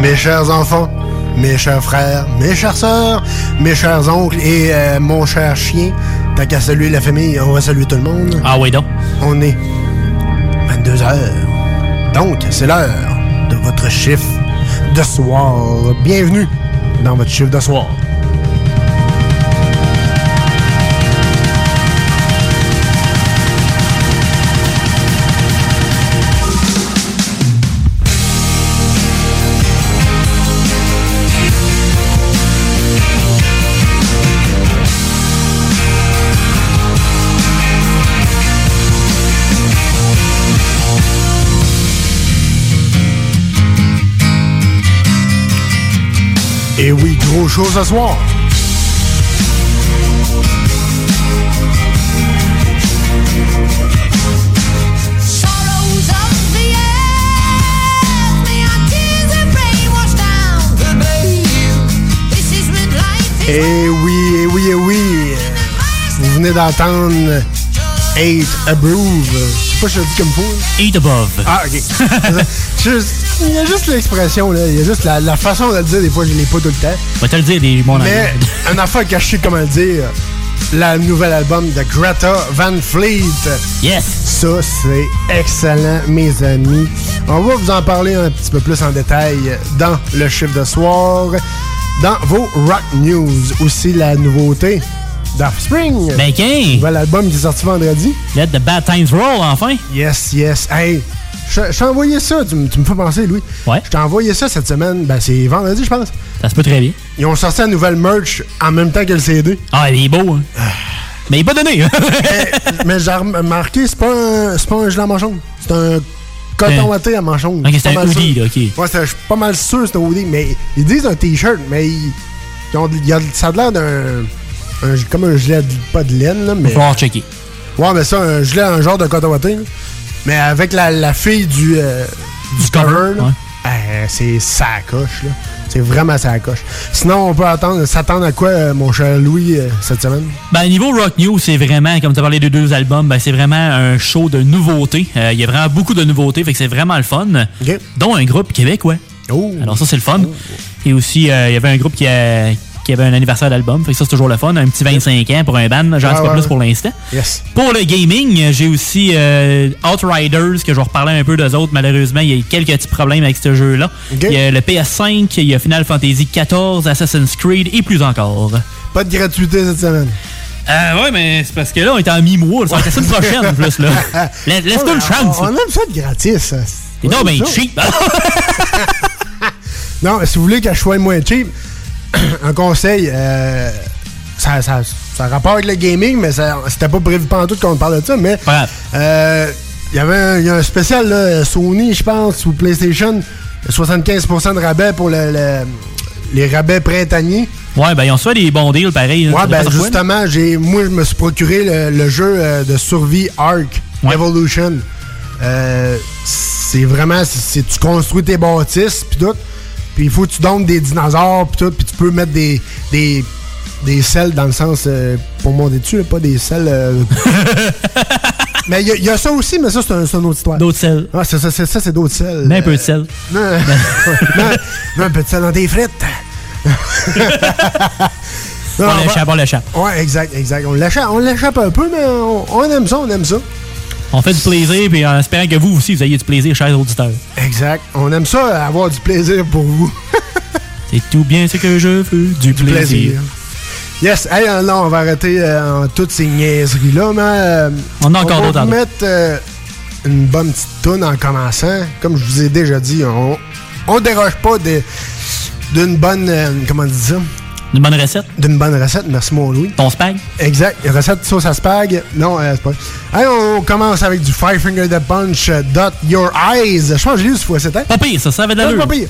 Mes chers enfants, mes chers frères, mes chères sœurs, mes chers oncles et euh, mon cher chien, t'as qu'à saluer la famille, on va saluer tout le monde. Ah oui donc. On est 22 heures. Donc, c'est l'heure de votre chiffre de soir. Bienvenue dans votre chiffre de soir. Bay. This is when life is Et oui, et oui, et oui. Vous venez d'entendre Hate Approve. Pas si je le dis comme là. Eat above. Ah, ok. Il y a juste l'expression, là. Il y a juste la, la façon de le dire, des fois, je l'ai pas tout le temps. Va te le dire des bons Mais un affaire que je sais comment le dire, le nouvel album de Greta Van Fleet. Yes! Ça, c'est excellent, mes amis. On va vous en parler un petit peu plus en détail dans le chiffre de soir. Dans vos Rock News, aussi la nouveauté d'Offspring. Ben, qu'un! Nouvel album qui est sorti vendredi. Let the bad times roll, enfin! Yes, yes. Hey, je t'ai envoyé ça, tu, me fais penser, Louis. Ouais. Je t'ai envoyé ça cette semaine. Ben, c'est vendredi, je pense. Ça se peut très bien. Ils ont sorti la nouvelle merch en même temps que le CD. Ah, il est beau, hein? Mais il est pas donné, hein? mais mais j'ai remarqué, c'est pas un, c'est pas un gilet à manchon. C'est un coton watté à manchon. Ok, c'est un hoodie, là, ok. Ouais, c'est- je suis pas mal sûr que c'est un hoodie, mais ils disent un t-shirt, mais ils, ils ont, il y a- ça a l'air d'un. Un- comme un gilet, de- pas de laine, là, Il mais. va falloir checker. Ouais, mais ça, un gilet, un genre de coton. Mais avec la, la fille du, euh, du cover, ouais. euh, c'est sa coche, là. C'est vraiment sa coche. Sinon, on peut attendre, s'attendre à quoi, euh, mon cher Louis, euh, cette semaine? Ben, niveau Rock News, c'est vraiment, comme tu as parlé de deux albums, ben, c'est vraiment un show de nouveautés. Il y a vraiment beaucoup de nouveautés, fait que c'est vraiment le fun. Dont un groupe québécois. Oh! Alors ça, c'est le fun. Et aussi, il y avait un groupe qui, a- qui avait un anniversaire d'album, fait que ça, c'est toujours le fun. Un petit 25 ans pour un band, j'en Ah, dis pas ouais, plus pour l'instant. Yes. Pour le gaming, j'ai aussi euh, Outriders, que je vais reparler un peu d'eux autres. Malheureusement, il y a eu quelques petits problèmes avec ce jeu-là. Il y a le PS5, il y a Final Fantasy XIV, Assassin's Creed et plus encore. Pas de gratuité cette semaine. Euh, ouais, mais c'est parce que là, on est en mi-mois. Être la semaine prochaine, en plus, là. La- Laisse-toi une chance. On, on aime ça de gratis. non, ben, cheap. Non, si vous voulez que je sois moins cheap, un conseil, euh, ça, ça, ça a rapport avec le gaming, mais c'était pas prévu pendant tout qu'on parle de ça, mais grave. euh, il y avait un, il y a un spécial là, Sony, je pense, ou PlayStation, 75% de rabais pour le, le- les rabais printaniers. Ouais, ben ils ont soit des bons deals pareil. ça Ouais, ben justement, j'ai, moi, je me suis procuré le, le jeu euh, de survie Ark Evolution. Euh, c'est vraiment, c'est- tu construis tes bâtisses, puis tout. Puis il faut que tu donnes des dinosaures, puis tout. Puis tu peux mettre des, des, des selles dans le sens, euh, pour monter dessus, là, pas des selles. euh. mais il y, a- il y a ça aussi, mais ça, c'est, un, une autre histoire. D'autres selles. Ah, c'est ça, c'est, ça, c'est d'autres selles. Mais un peu de sel. Non, non, non, un peu de sel dans tes frites. Non, On l'échappe, on l'échappe. Ouais, exact, exact. On l'échappe, on l'échappe un peu, mais on, on aime ça, on aime ça. On fait du plaisir, puis en espérant que vous aussi, vous ayez du plaisir, chers auditeurs. Exact. On aime ça, avoir du plaisir pour vous. C'est tout bien ce que je veux, du, plaisir. plaisir. Yes, hey, euh, là, on va arrêter euh, en toutes ces niaiseries-là, mais. euh, On a encore d'autres à dire. mettre euh, une bonne petite toune en commençant. Comme je vous ai déjà dit, on, on déroge pas d'une bonne. euh, comment dit ça? Une bonne recette? D'une bonne recette, merci mon Louis. Ton spag? Exact. Recette sauce à spag? Non, euh, c'est pas. Hey, on commence avec du Five Finger Dead Punch euh, Dot Your Eyes. Je pense que j'ai lu ce fois, c'était. Pas pire, ça, ça avait de C'est l'allure. pas pire.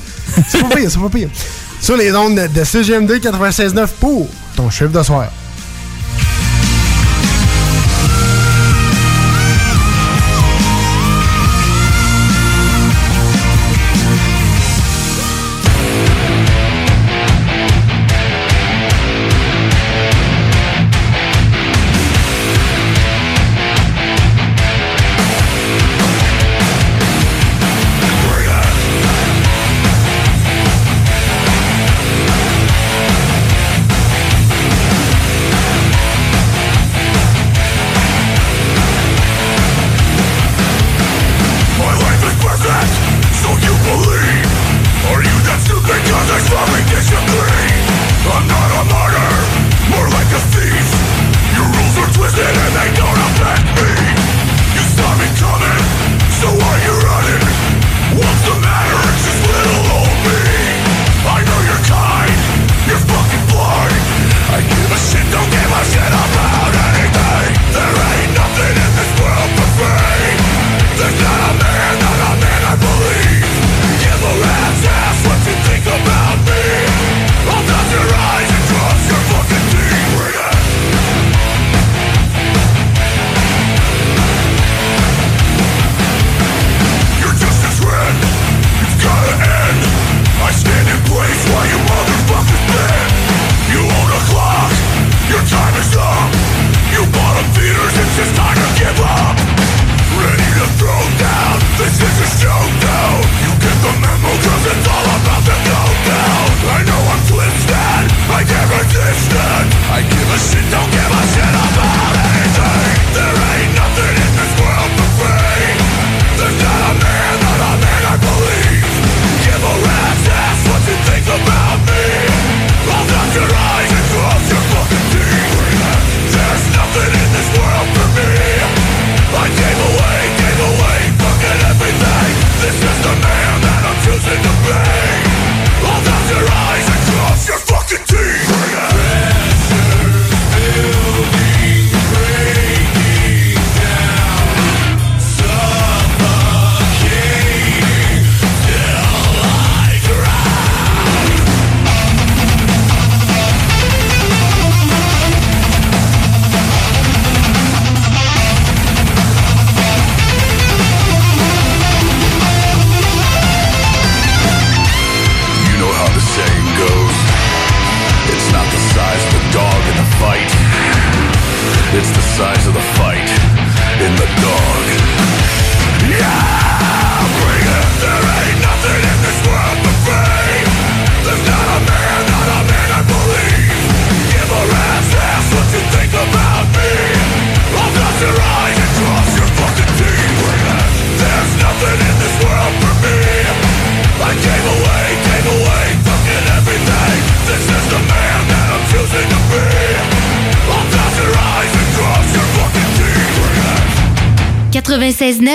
C'est pas pire, c'est pas pire. Sur les ondes de CGMD 96.9 pour ton chiffre de soir.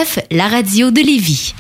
9, la radio de Lévis.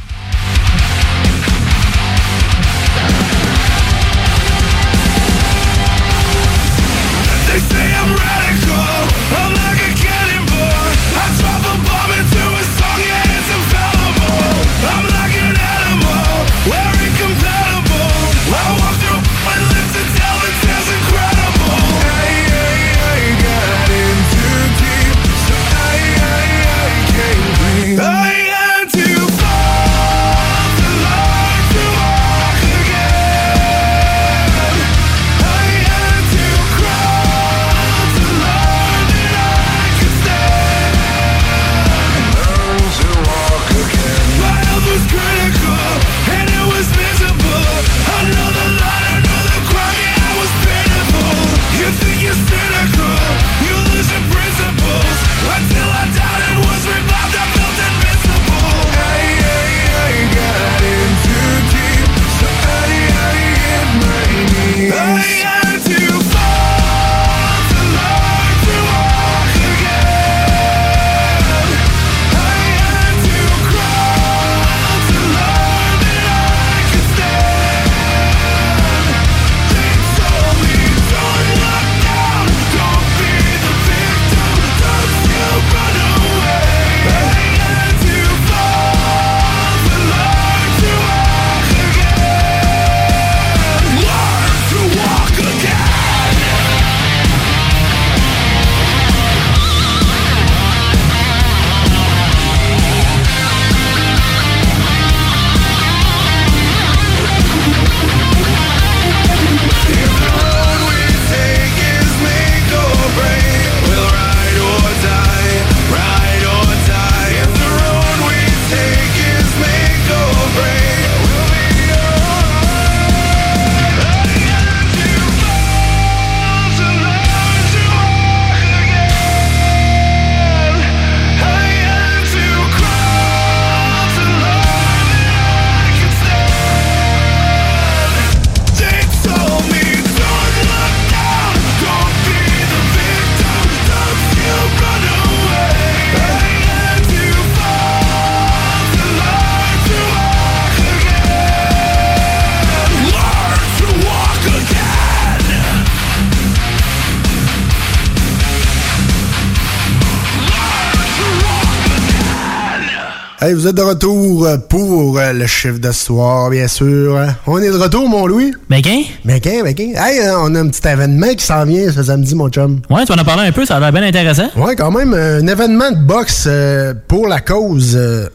Vous êtes de retour pour le chiffre de ce soir, bien sûr. On est de retour, mon Louis? Béquin? Béquin, Béquin. Hey, euh, on a un petit événement qui s'en vient ce samedi, mon chum. Ouais, tu en as parlé un peu, ça a l'air bien intéressant. Ouais, quand même, un événement de boxe euh, pour la cause euh,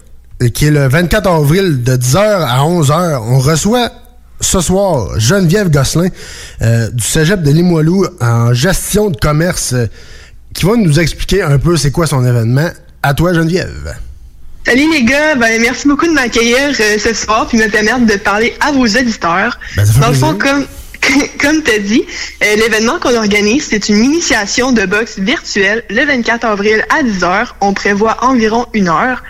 qui est le 24 avril de 10h à 11h. On reçoit ce soir Geneviève Gosselin euh, du Cégep de Limoilou en gestion de commerce euh, qui va nous expliquer un peu c'est quoi son événement. À toi, Geneviève. Salut les gars, ben, merci beaucoup de m'accueillir euh, ce soir puis me permettre de parler à vos auditeurs. Ben, Dans le fond, comme, comme tu as dit, euh, l'événement qu'on organise, c'est une initiation de boxe virtuelle le 24 avril à 10h. On prévoit environ une heure.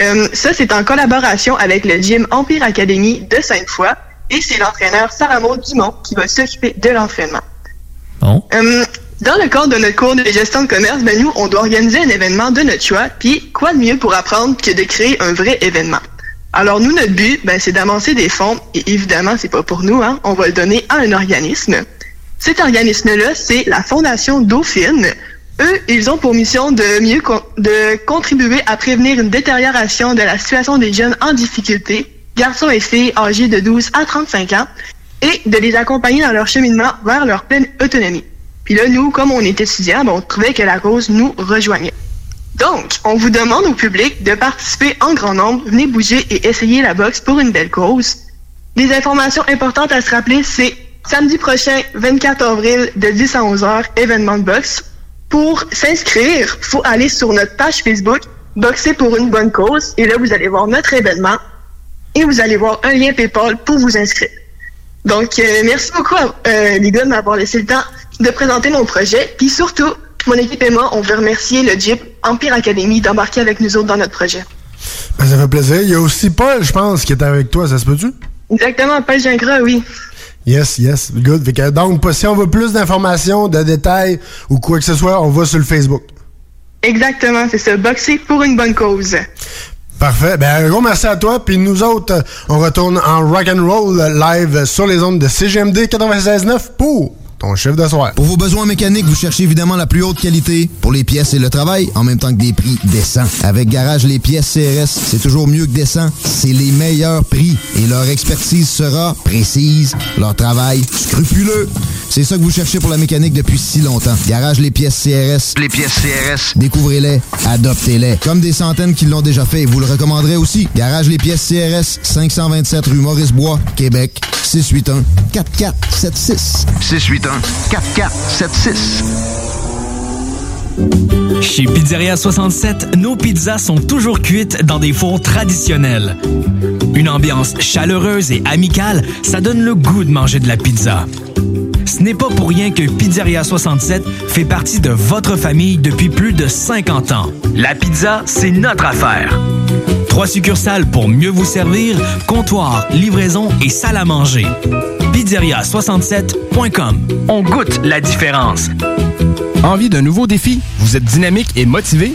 Euh, ça, c'est en collaboration avec le gym Empire Academy de Sainte-Foy et c'est l'entraîneur Sarah Maud Dumont qui va s'occuper de l'entraînement. Euh, dans le cadre de notre cours de gestion de commerce, ben nous, on doit organiser un événement de notre choix, puis quoi de mieux pour apprendre que de créer un vrai événement? Alors nous, notre but, ben, c'est d'amasser des fonds, et évidemment, c'est pas pour nous, hein, on va le donner à un organisme. Cet organisme-là, c'est la Fondation Dauphine. Eux, ils ont pour mission de mieux de contribuer à prévenir une détérioration de la situation des jeunes en difficulté, garçons et filles âgés de 12 à 35 ans, et de les accompagner dans leur cheminement vers leur pleine autonomie. Puis là, nous, comme on est étudiants, ben, on trouvait que la cause nous rejoignait. Donc, on vous demande au public de participer en grand nombre, venez bouger et essayer la boxe pour une belle cause. Les informations importantes à se rappeler, c'est samedi prochain, 24 avril, de 10 à 11 heures, événement de boxe. Pour s'inscrire, faut aller sur notre page Facebook, Boxer pour une bonne cause, et là, vous allez voir notre événement, et vous allez voir un lien PayPal pour vous inscrire. Donc, euh, merci beaucoup, euh, les gars, de m'avoir laissé le temps de présenter mon projet. Puis surtout, mon équipe et moi, on veut remercier le Jeep Empire Academy d'embarquer avec nous autres dans notre projet. Ben, ça fait plaisir. Il y a aussi Paul, je pense, qui est avec toi, ça se peut-tu? Exactement, Paul Gingras, oui. Yes, yes, good. Que, donc, si on veut plus d'informations, de détails ou quoi que ce soit, on va sur le Facebook. Exactement, c'est ça. Boxer pour une bonne cause. Parfait. Ben, un gros merci à toi. Puis nous autres, euh, on retourne en rock and roll euh, live sur les ondes de CGMD 96.9 pour ton chiffre de soir. Pour vos besoins mécaniques, vous cherchez évidemment la plus haute qualité pour les pièces et le travail, en même temps que des prix décents. Avec Garage Les Pièces CRS, c'est toujours mieux que décent. C'est les meilleurs prix et leur expertise sera précise, leur travail scrupuleux. C'est ça que vous cherchez pour la mécanique depuis si longtemps. Garage Les Pièces CRS. Les pièces CRS. Découvrez-les, adoptez-les. Comme des centaines qui l'ont déjà fait, vous le recommanderez aussi. Garage Les Pièces CRS, 527 rue Maurice-Bois, Québec, 681 4476. 681 4476. Chez Pizzeria 67, nos pizzas sont toujours cuites dans des fours traditionnels. Une ambiance chaleureuse et amicale, ça donne le goût de manger de la pizza. Ce n'est pas pour rien que Pizzeria 67 fait partie de votre famille depuis plus de 50 ans. La pizza, c'est notre affaire. Trois succursales pour mieux vous servir, comptoir, livraison et salle à manger. Pizzeria67.com. On goûte la différence. Envie d'un nouveau défi? Vous êtes dynamique et motivé?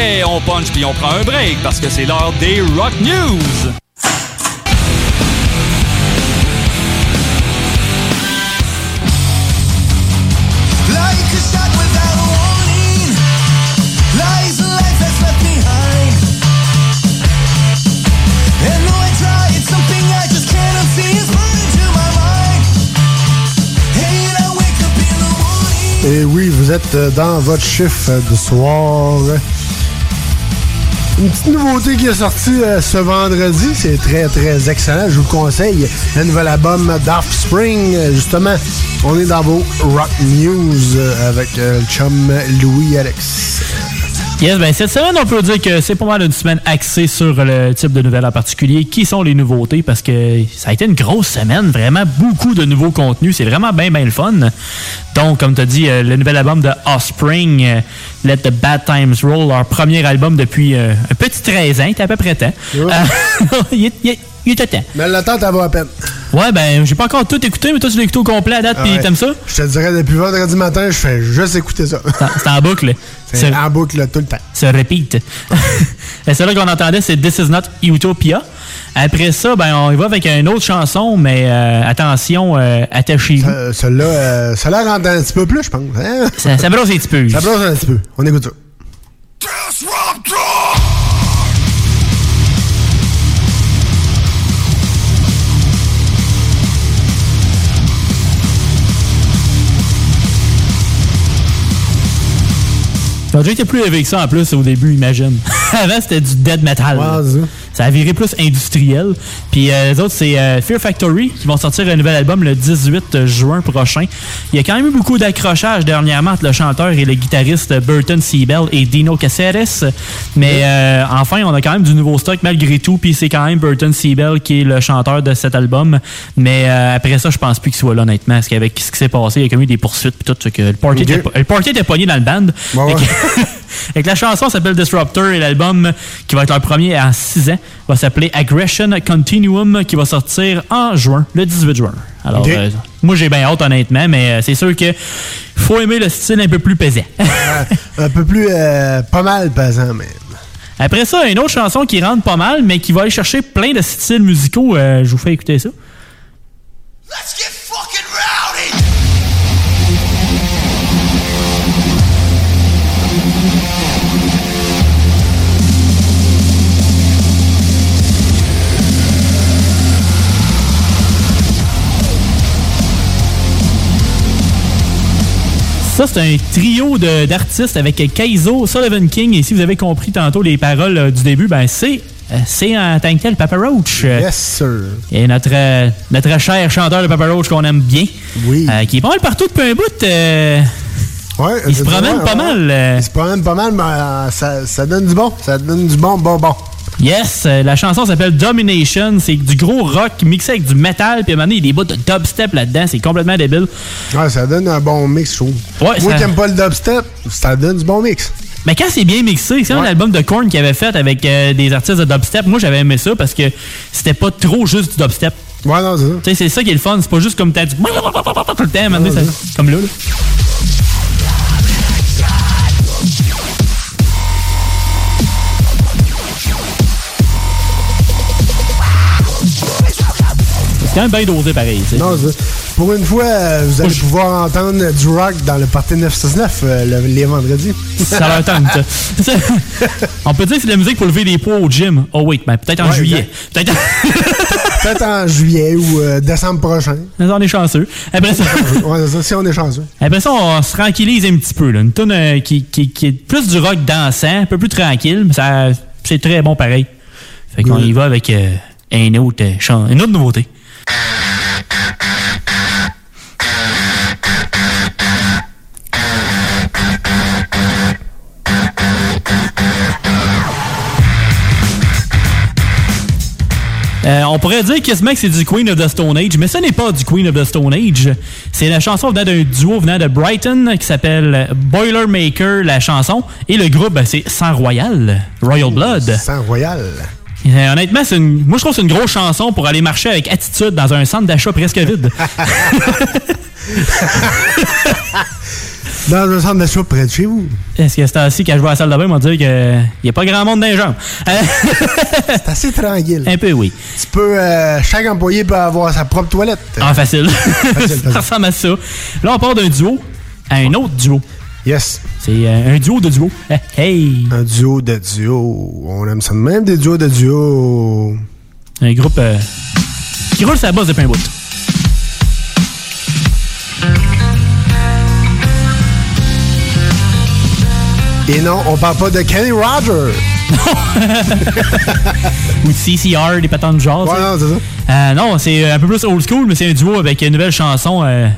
Et on punch puis on prend un break parce que c'est l'heure des Rock News. Et oui, vous êtes euh, dans votre chiffre de soir. Une petite nouveauté qui est sortie euh, ce vendredi, c'est très très excellent, je vous le conseille. Le nouvel album d'Offspring, justement, on est dans vos Rock News euh, avec euh, le chum Louis Alex. Yes, ben cette semaine, on peut dire que c'est pas mal une semaine axée sur le type de nouvelles en particulier. Qui sont les nouveautés? Parce que ça a été une grosse semaine, vraiment beaucoup de nouveaux contenus. C'est vraiment bien, bien le fun. Donc, comme tu as dit, euh, le nouvel album de Offspring, euh, Let the Bad Times Roll, leur premier album depuis euh, un petit 13 ans, il était à peu près temps. Euh, il, est- il est- il était temps. Mais l'attente, elle va à peine. Ouais, ben, j'ai pas encore tout écouté, mais toi, tu l'as écouté au complet à date, puis Ouais. t'aimes ça? Je te dirais, depuis vendredi matin, je fais juste écouter ça. C'est en boucle. C'est en boucle tout le temps. Ça repeat. Et celle-là qu'on entendait, c'est This Is Not Utopia. Après ça, ben, on y va avec une autre chanson, mais euh, attention, euh, attachez-vous. Celle-là, euh, celle-là rentre un petit peu plus, je pense. hein? Ça, ça brosse un petit peu. Ça brosse un petit peu. On écoute ça. Ça a déjà été plus élevé que ça en plus au début, imagine. Avant, c'était du dead metal. ça a viré plus industriel. Puis euh, les autres, c'est euh, Fear Factory qui vont sortir un nouvel album le 18 juin prochain. Il y a quand même eu beaucoup d'accrochages dernièrement entre le chanteur et le guitariste Burton Siebel et Dino Caceres. Mais euh, enfin, on a quand même du nouveau stock malgré tout. Puis c'est quand même Burton Siebel qui est le chanteur de cet album. Mais euh, après ça, je pense plus qu'il soit là, honnêtement. Parce qu'avec ce qui s'est passé, il y a quand même eu des poursuites. Puis tout, que le party, était, était pogné dans le band. Ouais. Que la chanson s'appelle Disruptor et l'album qui va être leur premier en 6 ans va s'appeler Aggression Continuum qui va sortir en juin, le 18 juin. Alors, euh, moi j'ai bien hâte honnêtement, mais euh, c'est sûr que faut aimer le style un peu plus pesant. un peu plus, euh, pas mal pesant, même. Après ça, une autre chanson qui rentre pas mal, mais qui va aller chercher plein de styles musicaux. Euh, je vous fais écouter ça. Ça, c'est un trio d'artistes avec Kaizo, Sullivan King. Et si vous avez compris tantôt les paroles euh, du début, ben c'est euh, c'est en tant que tel Papa Roach. Euh, Yes, sir. Et notre, notre cher chanteur de Papa Roach qu'on aime bien. Oui. Euh, qui est pas mal partout depuis un bout. euh, Ouais, il se promène pas ouais. mal. euh. Il se promène pas mal, mais ça, ça donne du bon. Ça donne du bon, bon, bon. Yes, euh, la chanson s'appelle Domination. C'est du gros rock mixé avec du métal. Puis à un moment donné, il y a des bouts de dubstep là-dedans. C'est complètement débile. Ouais, ça donne un bon mix, je trouve. Ouais, Moi ça- qui aime pas le dubstep, ça donne du bon mix. Mais quand c'est bien mixé, c'est comme l'album de Korn qu'il avait fait avec euh, des artistes de dubstep. Moi, j'avais aimé ça parce que c'était pas trop juste du dubstep. Ouais, non, c'est ça. Tu sais, c'est ça qui est le fun. C'est pas juste comme t'as du tout le temps. à un moment donné, ça- Comme là, là. C'est quand même bien dosé pareil. Non, pour une fois, euh, vous allez pouvoir entendre du rock dans le Party 969 euh, le- les vendredis. Ça leur tente. On peut dire que c'est de la musique pour lever des poids au gym. Oh wait, ben, peut-être en Ouais, juillet. Peut-être Peut-être en juillet ou euh, décembre prochain. on est chanceux. Après ça, ouais, c'est ça, si on est chanceux. après ça, on se tranquillise un petit peu. Là. Une euh, qui, qui, qui est plus du rock dansant, un peu plus tranquille, mais ça, c'est très bon pareil. Fait qu'on y va avec euh, un autre, chan- une autre nouveauté. Euh, on pourrait dire quasiment que c'est du Queen of the Stone Age, mais ce n'est pas du Queen of the Stone Age. C'est la chanson venant d'un duo venant de Brighton qui s'appelle Boilermaker, la chanson. Et le groupe, ben, c'est Sang Royal, Royal Blood. Sang Royal. Euh, honnêtement, c'est une, moi je trouve que c'est une grosse chanson pour aller marcher avec attitude dans un centre d'achat presque vide. Dans un centre d'achat près de chez vous. Est-ce que c'est ainsi quand je vais à la salle de bain, ils dit qu'il n'y a pas grand monde dans les jambes. Euh, C'est assez tranquille. Un peu, oui. Tu peux, euh, chaque employé peut avoir sa propre toilette. Ah, facile. ça ressemble à ça. Là, on part d'un duo à un autre duo. Yes. C'est euh, un duo de duo. Hey! Un duo de duo. On aime ça de même, des duos de duo. Un groupe euh, qui roule sa bosse depuis un bout. Et non, on parle pas de Kenny Rogers. Ou de CCR, des patentes de jazz. Ouais, non, c'est ça. Euh, non, c'est un peu plus old school, mais c'est un duo avec une nouvelle chanson. euh,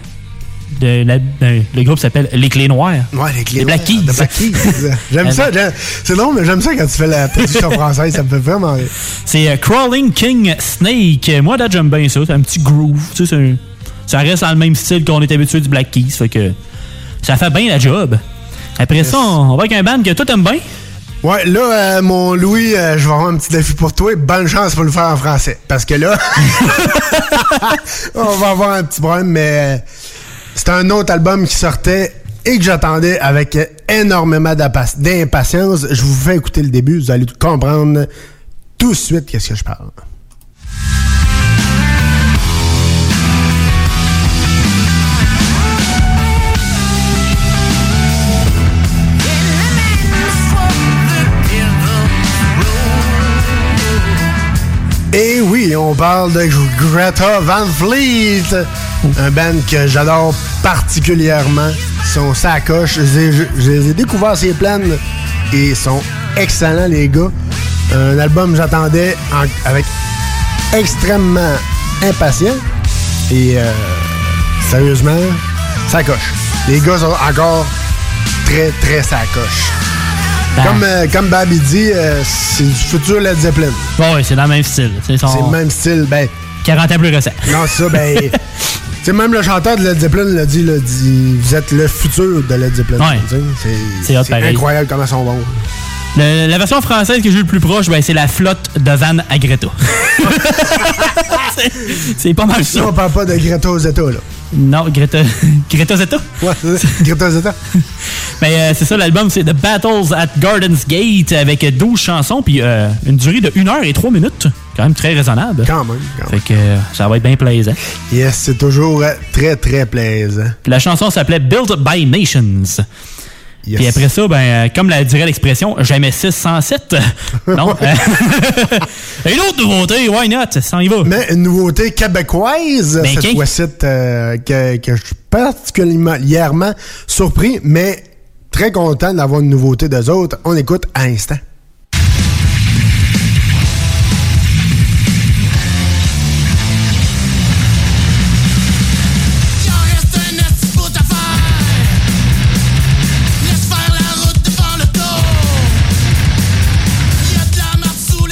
de la- ben, le groupe s'appelle Les Clés Noires. Ouais, les clés. Les Black Keys. The Black Keys. J'aime ça. C'est drôle, mais j'aime ça quand tu fais la traduction française. Ça me fait vraiment rire. C'est euh, Crawling King Snake. Moi, date, j'aime bien ça. C'est un petit groove. Tu sais, c'est un- ça reste dans le même style qu'on est habitué du Black Keys. Fait que ça fait bien la job. Après ça, on, on va avec un band que toi t'aimes bien. Ouais, là, euh, mon Louis, euh, je vais avoir un petit défi pour toi. Bonne chance pour le faire en français. Parce que là, on va avoir un petit problème, mais c'est un autre album qui sortait et que j'attendais avec énormément d'impa- d'impatience. Je vous fais écouter le début, vous allez comprendre tout de suite qu'est-ce que je parle. Et oui, on parle de Greta Van Fleet, un band que j'adore particulièrement. Ils sont sacoches. Je les ai- je les ai découverts ces plaines et ils sont excellents, les gars. Un album que j'attendais en- avec extrêmement impatient. Et euh, sérieusement, ça coche. Les gars sont encore très, très sacoches. Ben. Comme, euh, comme Babi dit, euh, c'est du futur Led Zeppelin. Bon, ouais, c'est dans le même style. C'est son- le même style. Ben, 40 ans plus récent. non, c'est ça, ben. sais, même le chanteur de Led Zeppelin l'a dit, dit, vous êtes le futur de Led Zeppelin. Ouais. C'est incroyable comment ils sont bons. Le- la version française que j'ai eu le plus proche, ben, c'est la flotte de Van à Greta. C'est- pas mal ça. On parle pas de Greta Zeta, là. Non, Greta, Greta Zeta? Ouais, c'est ça, Greta Zeta. Mais euh, c'est ça, l'album, c'est The Battles at Gardens Gate avec 12 chansons, puis euh, une durée de 1 heure et 3 minutes. Quand même très raisonnable. Quand même, quand Fait que euh, ça va être bien plaisant. Yes, c'est toujours euh, très, très plaisant. Puis la chanson s'appelait Built by Nations. Yes. Puis après ça, ben, euh, comme la dirait l'expression, jamais 607. non. une autre nouveauté, why not? Ça y va. Mais une nouveauté québécoise, Ben, cette qui? fois-ci, euh, que, que je suis particulièrement surpris, mais très content d'avoir une nouveauté d'eux autres. On écoute à l'instant.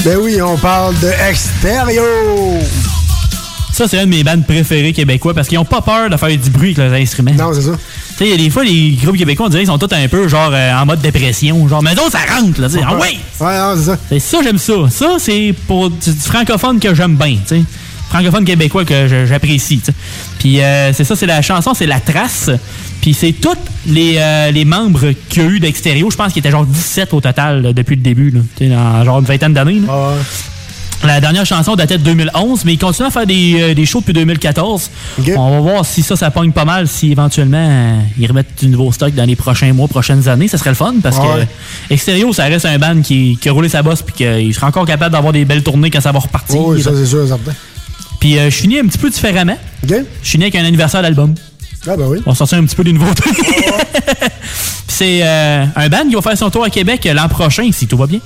Ben oui, on parle de Extérieur. Ça, c'est un de mes bandes préférées québécois parce qu'ils ont pas peur de faire du bruit avec leurs instruments. Non, c'est ça. Tu sais, il y a des fois, les groupes québécois, on dirait qu'ils sont tous un peu genre euh, en mode dépression. Genre, mais non, ça rentre, là. tu sais. Ah ouais! Ouais, non, c'est ça. C'est ça, j'aime ça. Ça, c'est pour du, du francophone que j'aime bien, tu sais. Francophone québécois que j'apprécie. Puis euh, c'est ça, c'est la chanson, c'est La Trace. Puis c'est tous les, euh, les membres qu'il y a eu d'extérieur. Je pense qu'il était genre 17 au total là, depuis le début, là. Dans genre une vingtaine d'années. là. La dernière chanson datait de 2011, mais ils continuent à faire des, euh, des shows depuis 2014. On va voir si ça, ça pogne pas mal, si éventuellement euh, ils remettent du nouveau stock dans les prochains mois, prochaines années. Ça serait le fun parce Ouais. que Extérieur, ça reste un band qui, qui a roulé sa bosse puis qu'il sera encore capable d'avoir des belles tournées quand ça va repartir. Oui, ça, c'est sûr, certain. Puis euh, je finis un petit peu différemment. Je finis avec un anniversaire d'album. Ah, ben oui. On va sortir un petit peu des nouveautés. Puis c'est euh, un band qui va faire son tour à Québec l'an prochain, si tout va bien.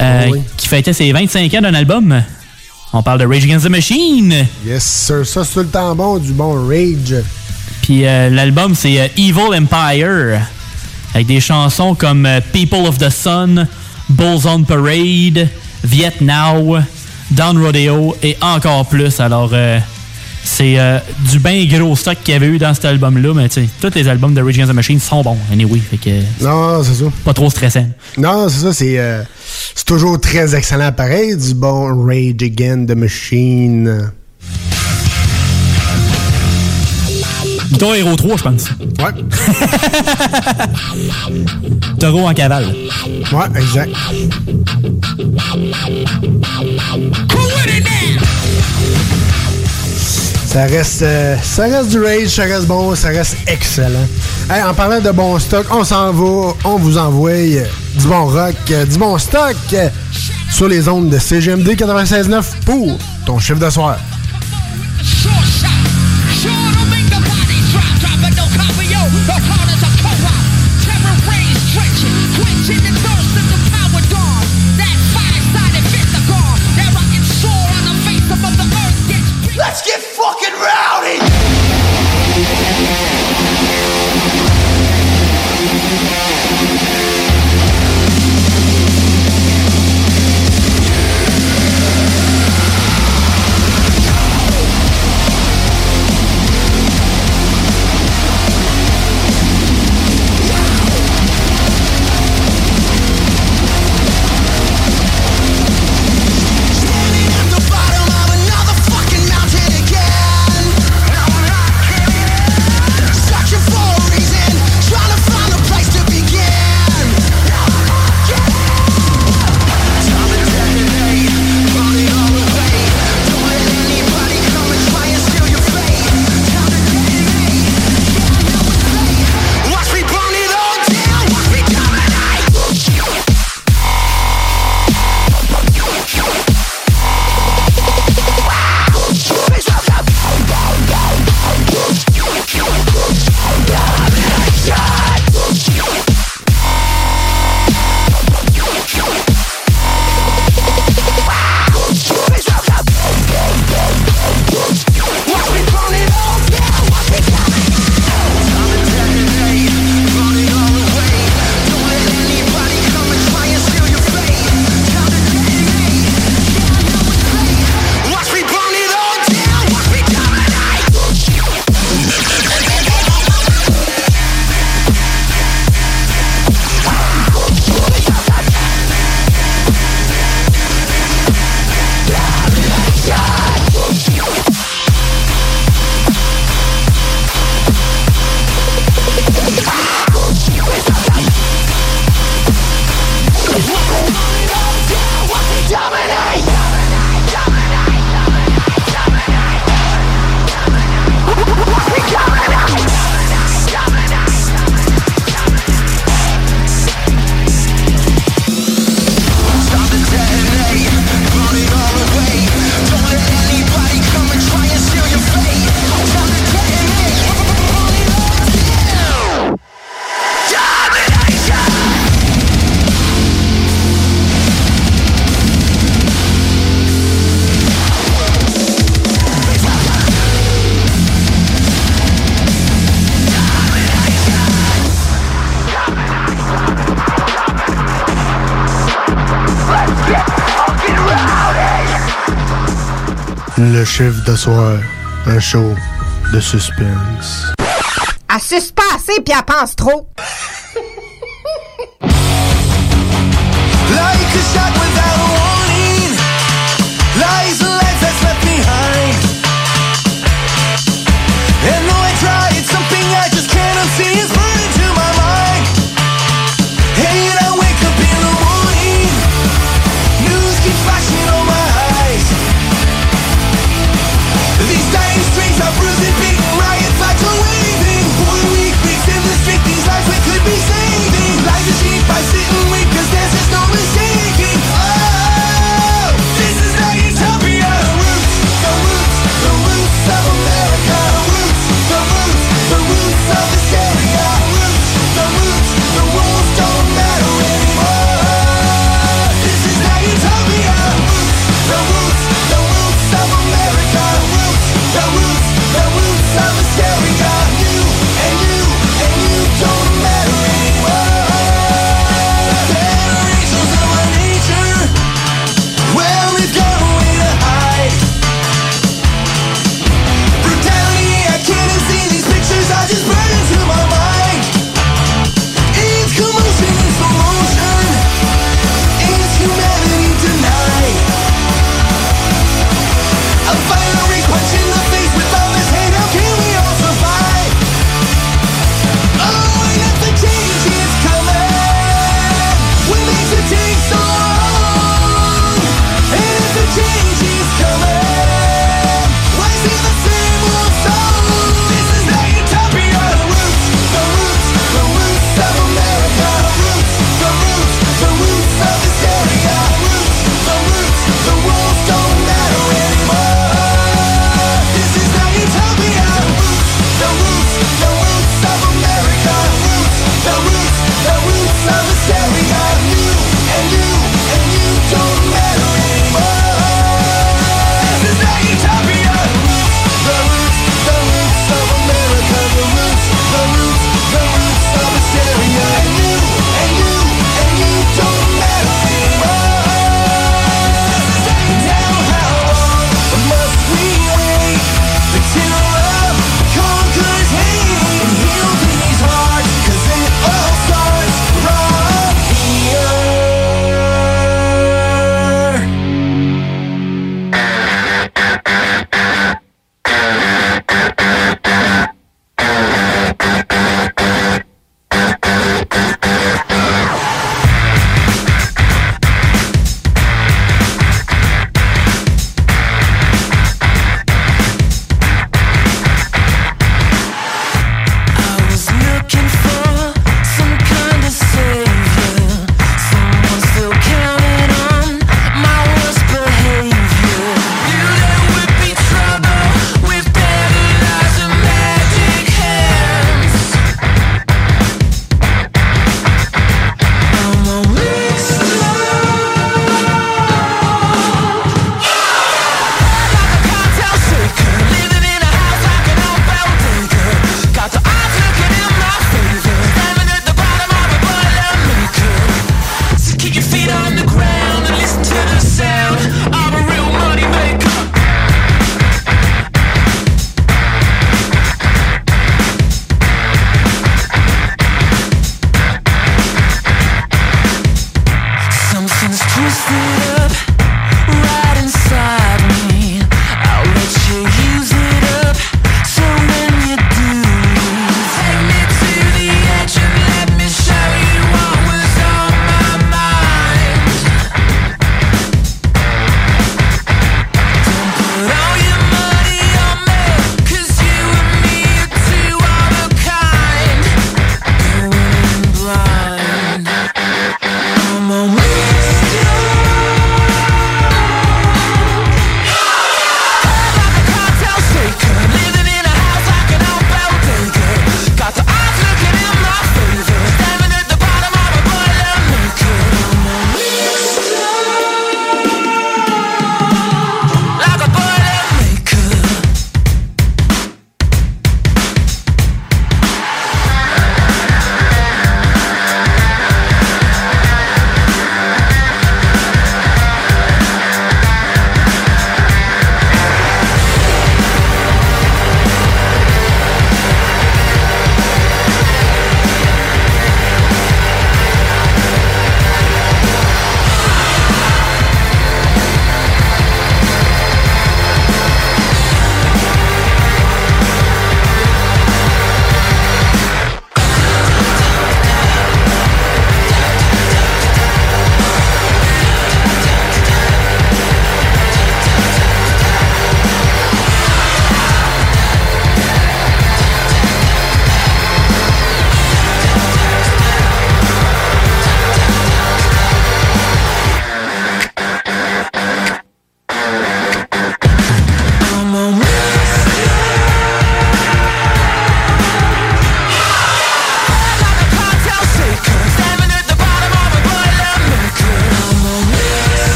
Euh, Oh oui. Qui fêtait ses 25 ans d'un album. On parle de Rage Against the Machine. Yes, sir. Ça, c'est le temps bon, du bon Rage. Puis euh, l'album, c'est Evil Empire. Avec des chansons comme People of the Sun, Bulls on Parade, Vietnam, Down Rodeo et encore plus. Alors, euh, c'est euh, du bien gros stock qu'il y avait eu dans cet album-là, mais tu sais, tous les albums de Rage Against the Machine sont bons, anyway. Fait que, Non, c'est ça. Pas trop stressant. Non, c'est ça, c'est euh, c'est toujours très excellent pareil, du bon Rage Against the Machine. Guitar Hero 3, je pense. Ouais. Taureau en cavale. Ouais, exact. Ça reste, euh, ça reste du rage, ça reste bon, ça reste excellent. Hey, en parlant de bon stock, on s'en va, on vous envoie euh, du bon rock, euh, du bon stock sur les ondes de CGMD 96.9 pour ton chiffre de soir. Chiffre de soir, un show de suspense. Pas assez puis elle pense trop.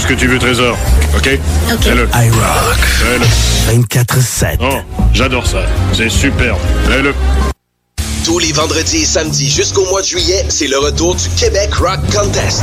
Ce que tu veux, Trésor. OK? OK. Fais-le. iRock. Fais-le. 24-7. Oh, j'adore ça. C'est superbe. Fais-le. Tous les vendredis et samedis jusqu'au mois de juillet, c'est le retour du Québec Rock Contest.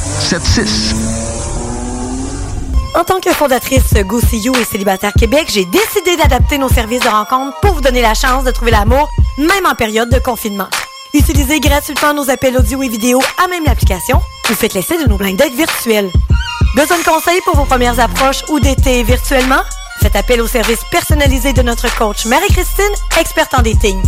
681 4476. En tant que fondatrice Go et Célibataire Québec, j'ai décidé d'adapter nos services de rencontre pour vous donner la chance de trouver l'amour, même en période de confinement. Utilisez gratuitement nos appels audio et vidéo à même l'application ou faites l'essai de nos blind dates virtuels. Besoin de conseils pour vos premières approches ou d'été virtuellement? Faites appel au service personnalisé de notre coach Marie-Christine, experte en dating.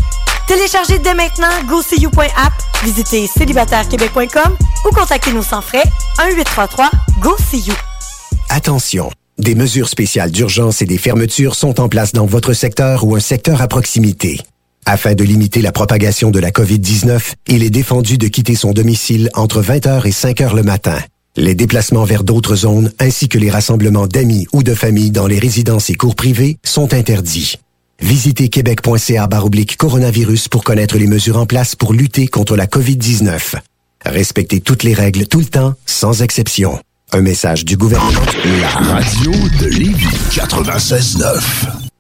Téléchargez dès maintenant GoSeeYou.app, visitez célibatairequebec.com ou contactez-nous sans frais 1-833-GO-SEE-YOU. Attention, des mesures spéciales d'urgence et des fermetures sont en place dans votre secteur ou un secteur à proximité. Afin de limiter la propagation de la COVID-19, il est défendu de quitter son domicile entre 20h et 5h le matin. Les déplacements vers d'autres zones ainsi que les rassemblements d'amis ou de familles dans les résidences et cours privés sont interdits. Visitez québec.ca baroblique coronavirus pour connaître les mesures en place pour lutter contre la COVID-19. Respectez toutes les règles tout le temps, sans exception. Un message du gouvernement. La radio de Lévis 96.9.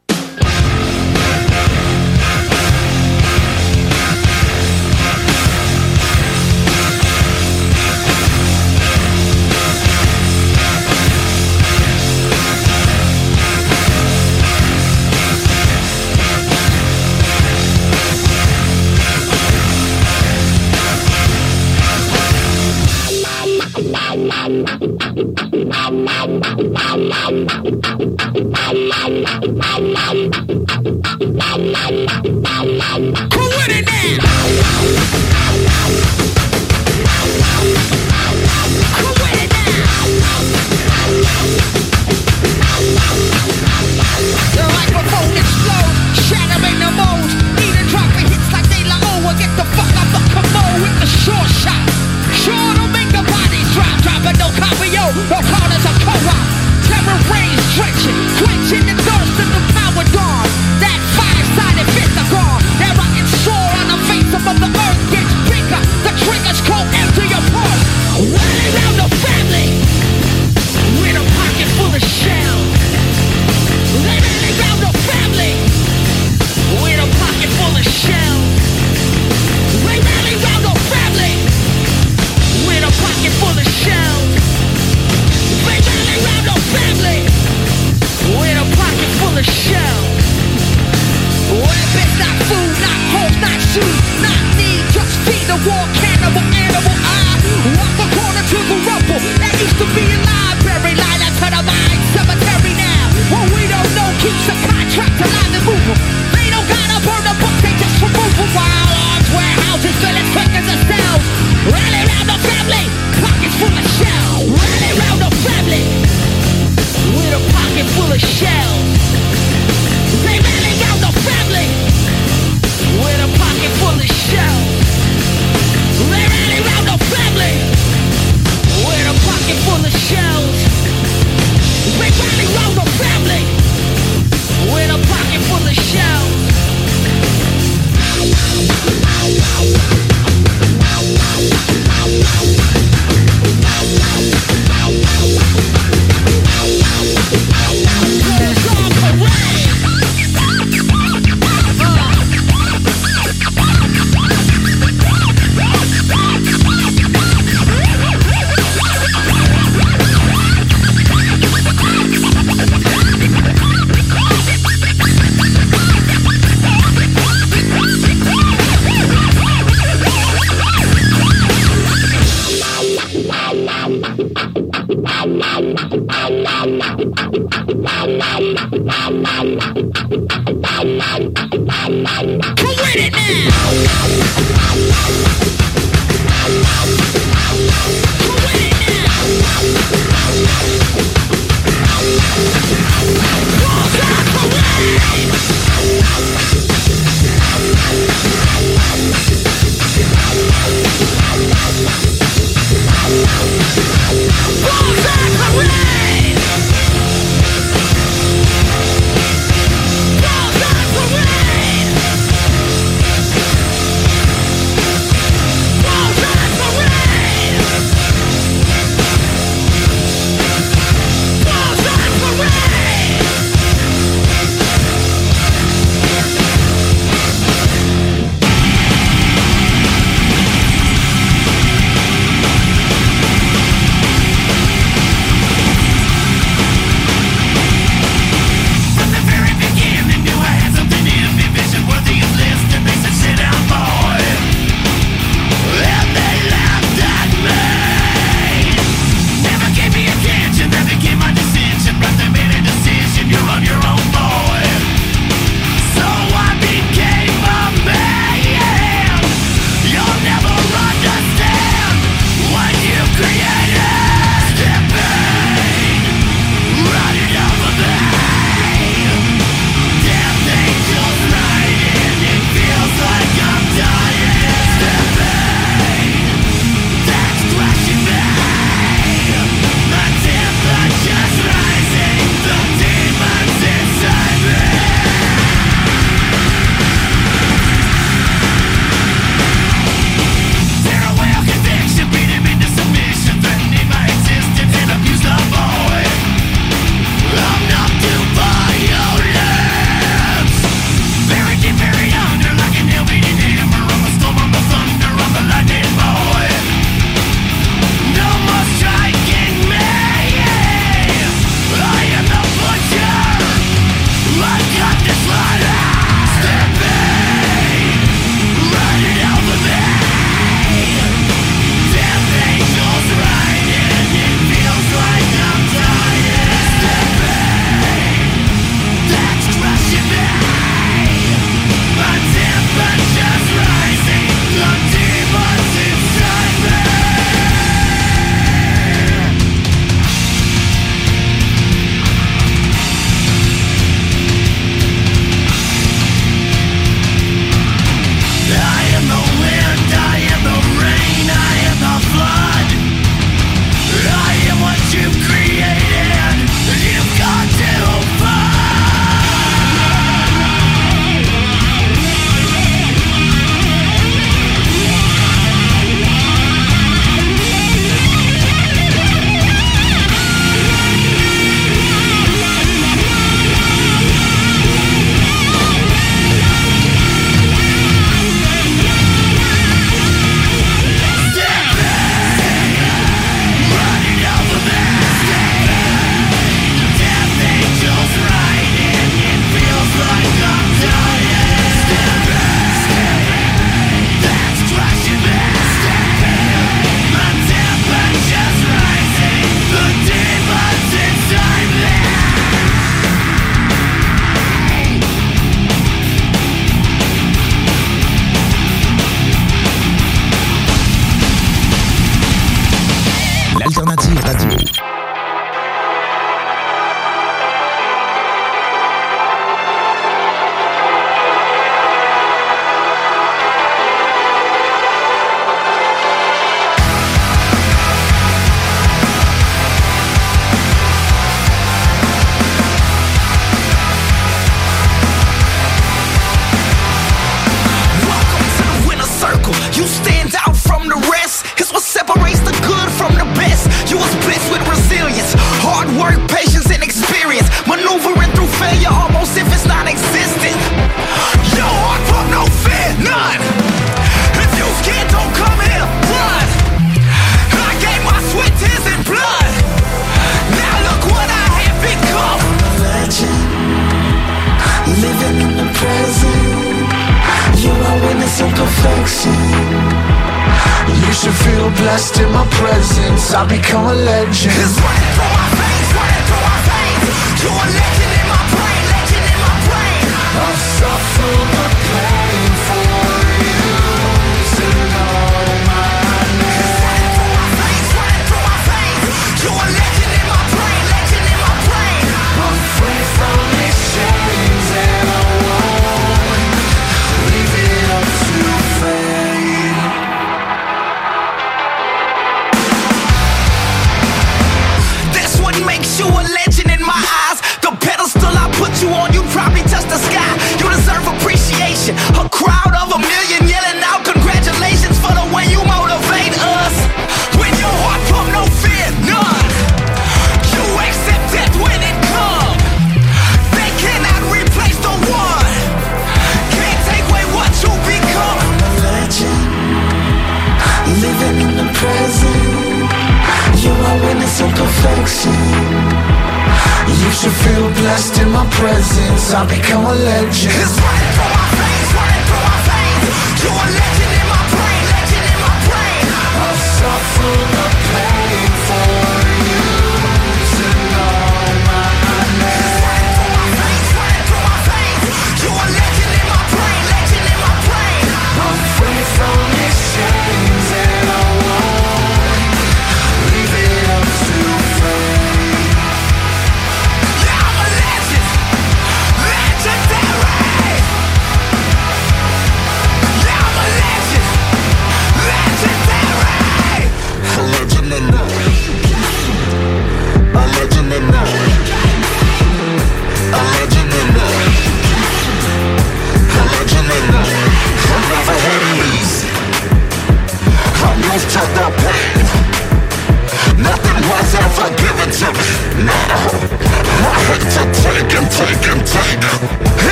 I become a legend It's running through my veins, running through my veins. You a legend in my brain, legend in my brain. I'm suffering. You should feel blessed in my presence. I become a legend.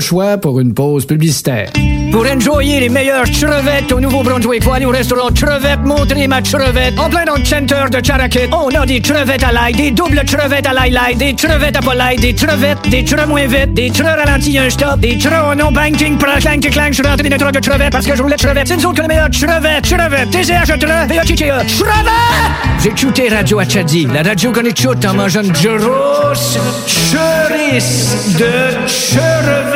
choix pour une pause publicitaire. Pour enjoyer les meilleures crevettes au Nouveau-Brunswick, faut aller au restaurant Crevette, montrer ma crevette. En plein dans le center de Charaquet, on a des crevettes à l'ail, des doubles crevettes à l'ail des crevettes à polaille, des crevettes, des crevettes moins vite, des crevettes ralentis un stop, des crevettes en non banking, proche, clang, clang, je suis rentré dans de crevettes parce que je roulais crevettes. C'est nous autres que les meilleures crevettes, crevettes, TCH, crevette, V-A-T-T-E, crevettes! Radio Achadi, la radio qu'on écoute en mangeant une churros, churis de crevettes.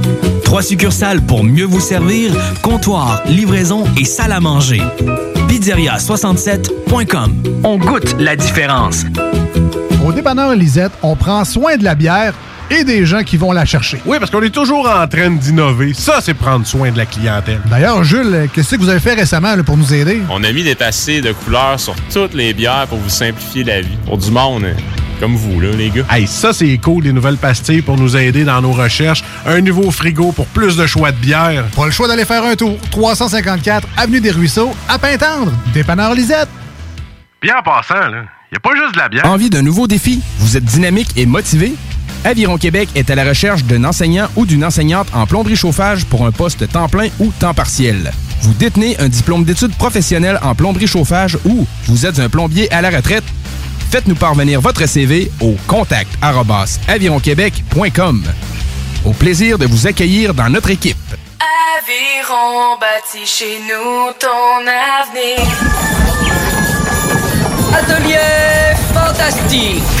Trois succursales pour mieux vous servir, comptoir, livraison et salle à manger. Pizzeria67.com. On goûte la différence. Au dépanneur Lisette, on prend soin de la bière et des gens qui vont la chercher. Oui, parce qu'on est toujours en train d'innover. Ça, c'est prendre soin de la clientèle. D'ailleurs, Jules, qu'est-ce que vous avez fait récemment là, pour nous aider? On a mis des passés de couleurs sur toutes les bières pour vous simplifier la vie. Pour du monde euh, comme vous, là, les gars. Hey, ça, c'est cool, les nouvelles pastilles pour nous aider dans nos recherches. Un nouveau frigo pour plus de choix de bière. Pas le choix d'aller faire un tour. 354 Avenue des Ruisseaux, à Pintendre. Dépanneur Lisette. Bien en passant, là, y a pas juste de la bière. Envie d'un nouveau défi? Vous êtes dynamique et motivé? Aviron Québec est à la recherche d'un enseignant ou d'une enseignante en plomberie chauffage pour un poste temps plein ou temps partiel. Vous détenez un diplôme d'études professionnelles en plomberie chauffage ou vous êtes un plombier à la retraite? Faites-nous parvenir votre CV au contact avironquebec.com. Au plaisir de vous accueillir dans notre équipe. Aviron bâti chez nous ton avenir. Atelier fantastique.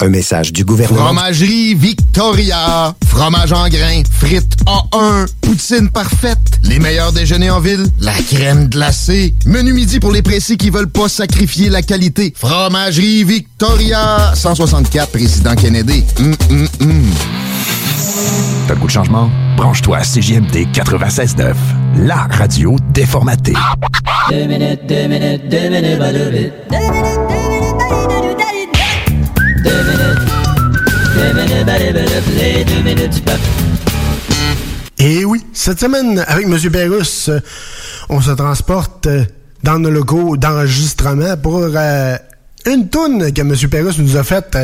Un message du gouvernement. Fromagerie Victoria. Fromage en grains. Frites A1. Poutine parfaite. Les meilleurs déjeuners en ville. La crème glacée. Menu midi pour les pressés qui veulent pas sacrifier la qualité. Fromagerie Victoria. 164 Président Kennedy. Hum, hum, hum. T'as le goût de changement? Branche-toi à CJMD 96.9, la radio déformatée. Deux minutes, deux minutes, deux minutes, deux minutes. Deux Et oui, cette semaine, avec M. Berus, euh, on se transporte euh, dans nos locaux d'enregistrement pour euh, une toune que M. Perrus nous a faite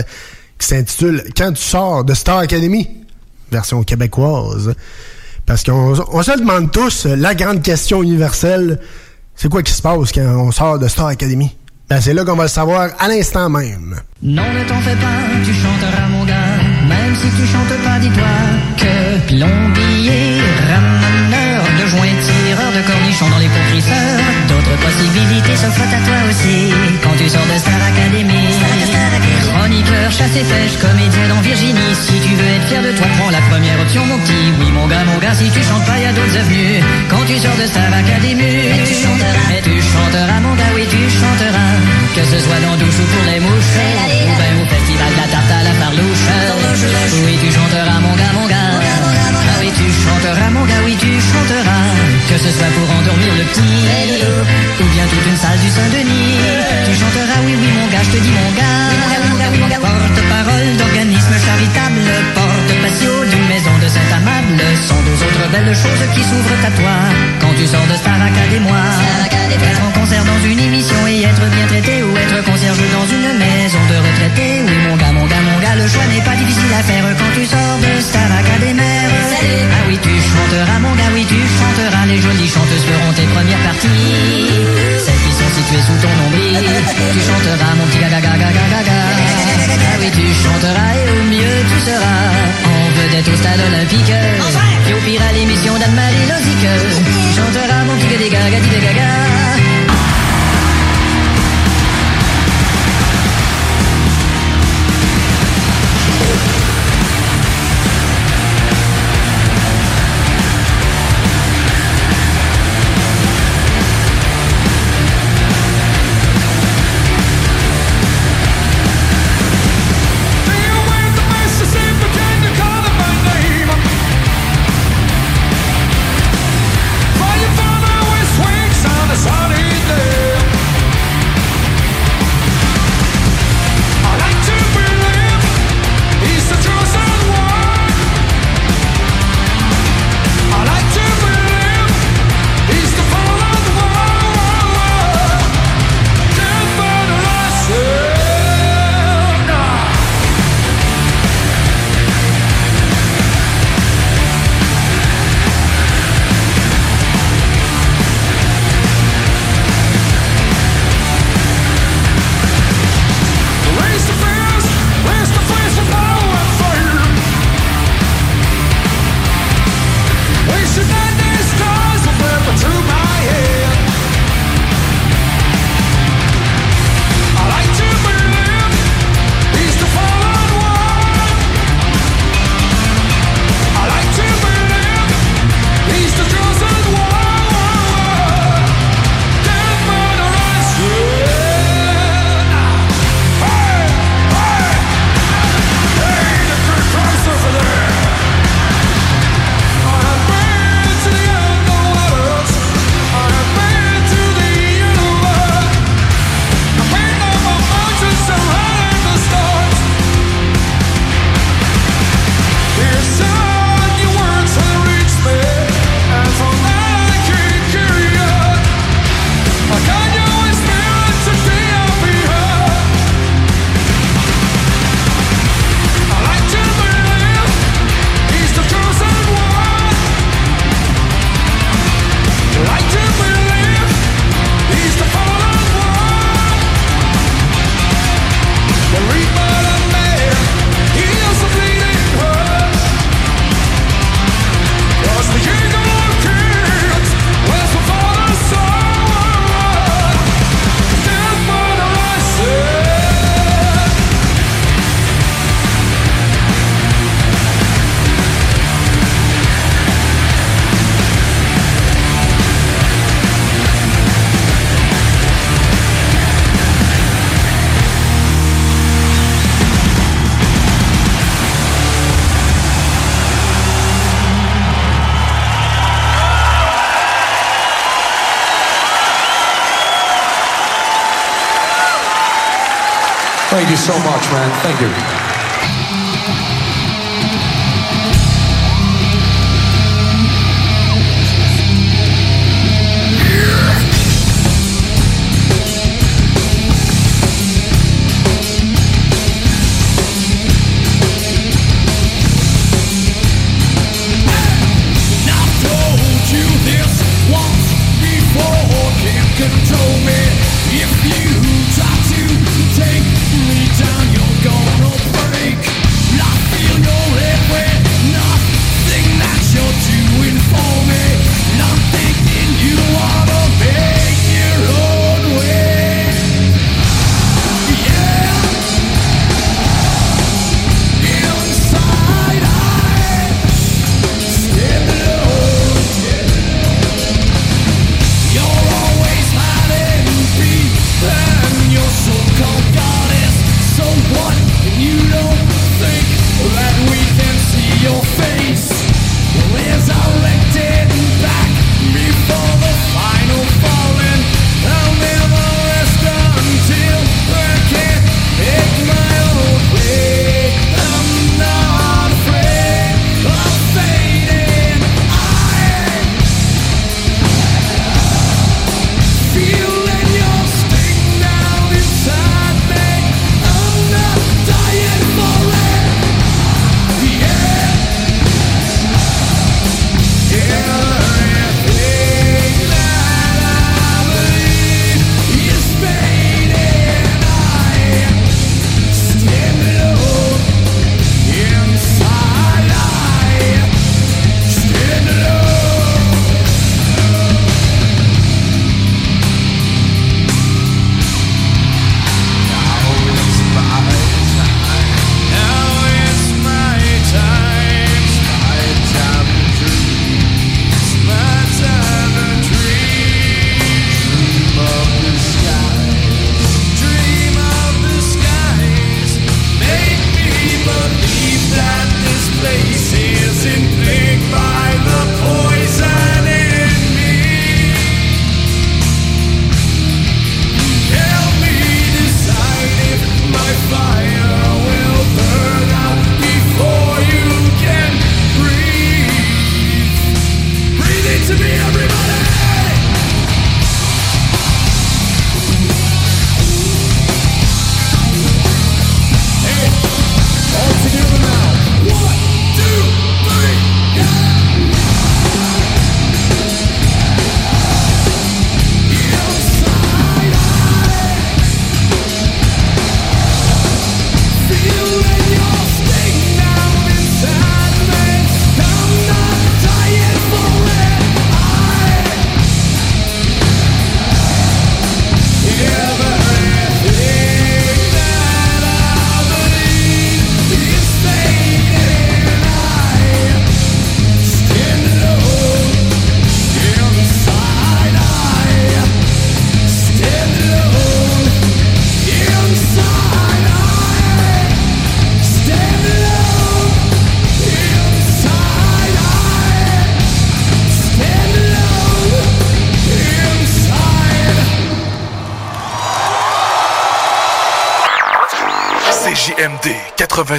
qui s'intitule Quand tu sors de Star Academy, version québécoise. Parce qu'on on se demande tous la grande question universelle, c'est quoi qui se passe quand on sort de Star Academy? Ben, c'est là qu'on va le savoir à l'instant même. Non, ne t'en fais pas, tu chanteras mon gars. Même si tu chantes pas, dis-toi que plombier, rameneur de joints, tireur de cornichons dans les pots crisseurs. D'autres possibilités s'offrent à toi aussi quand tu sors de Star Academy. Chroniqueur, chasse et pêche, comédien dans Virginie. Si tu veux être fier de toi, prends la première option, mon petit. Oui, mon gars, mon gars, si tu chantes pas, y a d'autres avenues. Quand tu sors de Star Academy, mais tu chanteras, mais tu chanteras, mon gars, oui, tu chanteras. Que ce soit dans douche ou pour les mouches, ou ben au festival de la tarte à la farlouche. cœur. Oui, tu chanteras, mon gars, mon gars. Ah oui, tu chanteras, mon gars, oui, tu chanteras. Que ce soit pour endormir le petit, ou bien toute une salle du Saint-Denis. Tu chanteras, oui, oui, mon gars, je te dis, mon gars. Porte-parole d'organisme charitable, porte-patio d'une maison de Saint-Amable, sont deux autres belles choses qui s'ouvrent à toi. Quand tu sors de Star Académie, être en concert dans une émission et être bien traité, ou être concierge dans une maison de retraités. Oui, mon gars, mon gars, le choix n'est pas difficile à faire quand tu sors de Star Académie. Ah oui, tu chanteras, mon gars, oui, tu chanteras. Les jolies chanteuses feront tes premières parties. Celles qui sont situées sous ton nombril. Tu chanteras, mon petit gaga, gaga, gaga, gaga. Ah oui, tu chanteras et au mieux tu seras en vedette au stade olympique. Puis au pire à l'émission d'Anne-Marie Lozic. Tu chanteras, mon petit gaga, gaga, gaga, so much, man. Thank you.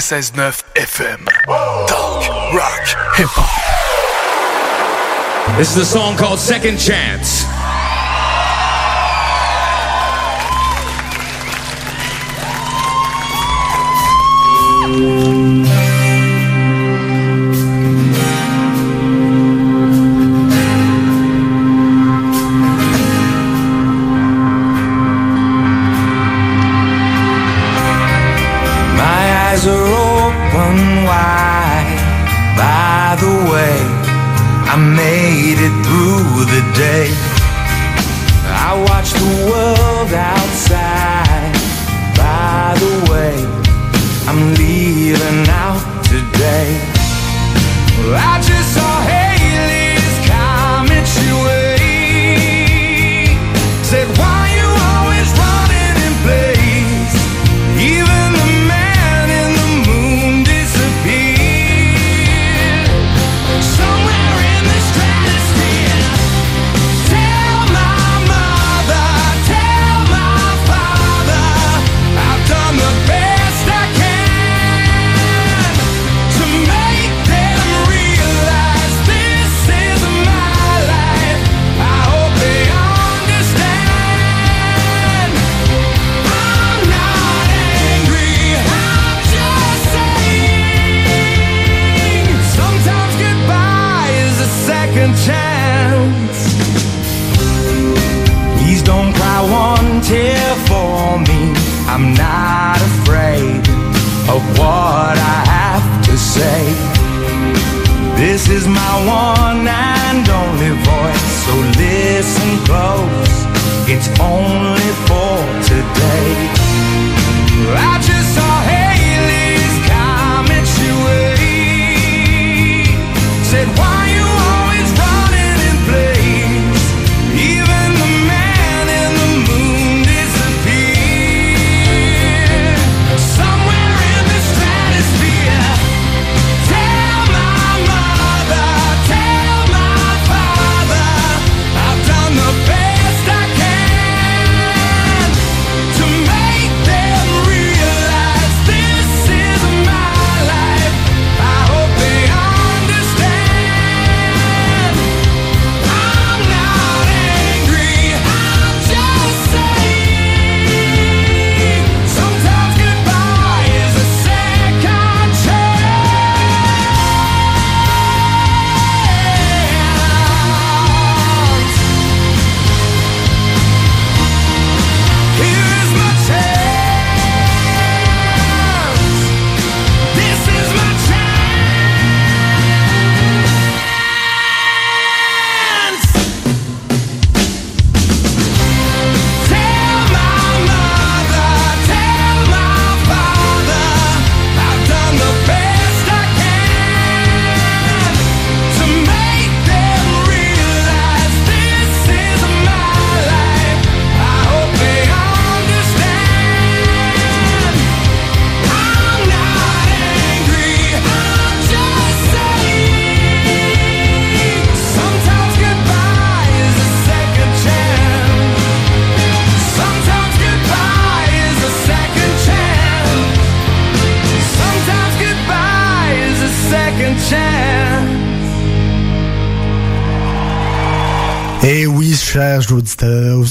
96.9 FM. Talk, rock, hip-hop. This is a song called Second Chance.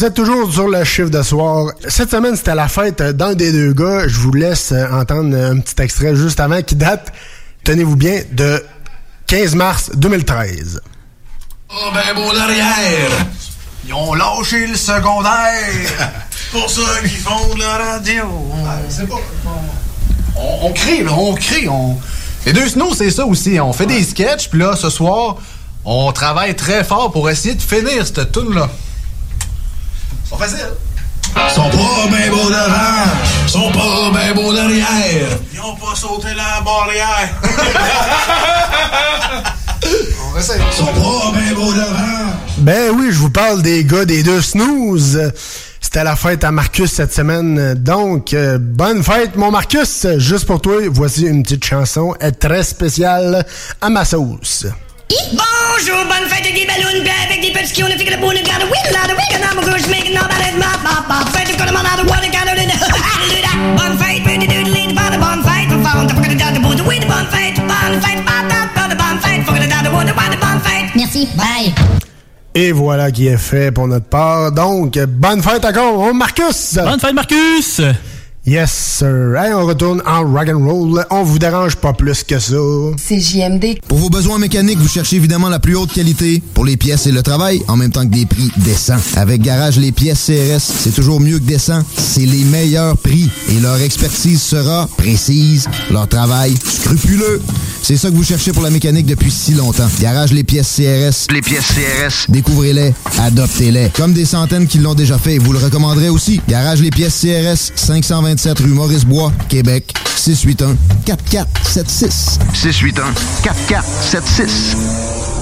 Vous êtes toujours sur le chiffre de soir. Cette semaine, c'était la fête d'un des deux gars. Je vous laisse euh, entendre un petit extrait juste avant qui date, tenez-vous bien, de 15 mars 2013. Oh ben beau l'arrière! Ils ont lâché le secondaire! pour ça qu'ils font de la radio! c'est pas... On, on crie, là, on crie, on... Les deux snows, c'est ça aussi. On fait des sketchs, puis là, ce soir, on travaille très fort pour essayer de finir cette tune-là. C'est Ils sont pas ben beaux devant, ils sont pas ben beaux derrière. Ils ont pas sauté la barrière. on essaie. Ils sont pas ben beaux devant. Ben oui, je vous parle des gars des deux snooze. C'était la fête à Marcus cette semaine. Donc, euh, bonne fête, mon Marcus. Juste pour toi, voici une petite chanson très spéciale à ma sauce. Bonjour, bonne fête avec des ballons, bien avec des petits qui ont fait que le bon est gardé. Oui, là, de week-end, I'm going to make it, nobody's my, my, my. Fête, je connais mon âme, what I got to do. Bonne fête, mais tu dois lead, pas de bonne fête. Pour faire, on t'a pas que t'as de bout de oui, de bonne fête. Bonne fête, pas de bonne fête. Faut de bonne fête. Merci, bye. Et voilà qui est fait pour notre part. Donc, bonne fête encore, Marcus! Bonne fête, Marcus! Yes, sir. Hey, on retourne en rock and roll. On vous dérange pas plus que ça. C'est JMD. Pour vos besoins mécaniques, vous cherchez évidemment la plus haute qualité pour les pièces et le travail, en même temps que des prix décents. Avec Garage Les Pièces CRS, c'est toujours mieux que décent. C'est les meilleurs prix et leur expertise sera précise, leur travail scrupuleux. C'est ça que vous cherchez pour la mécanique depuis si longtemps. Garage Les Pièces CRS. Les pièces CRS. Découvrez-les, adoptez-les. Comme des centaines qui l'ont déjà fait, vous le recommanderez aussi. Garage Les Pièces CRS, 527 rue Maurice-Bois, Québec, 681-4476. 681-4476.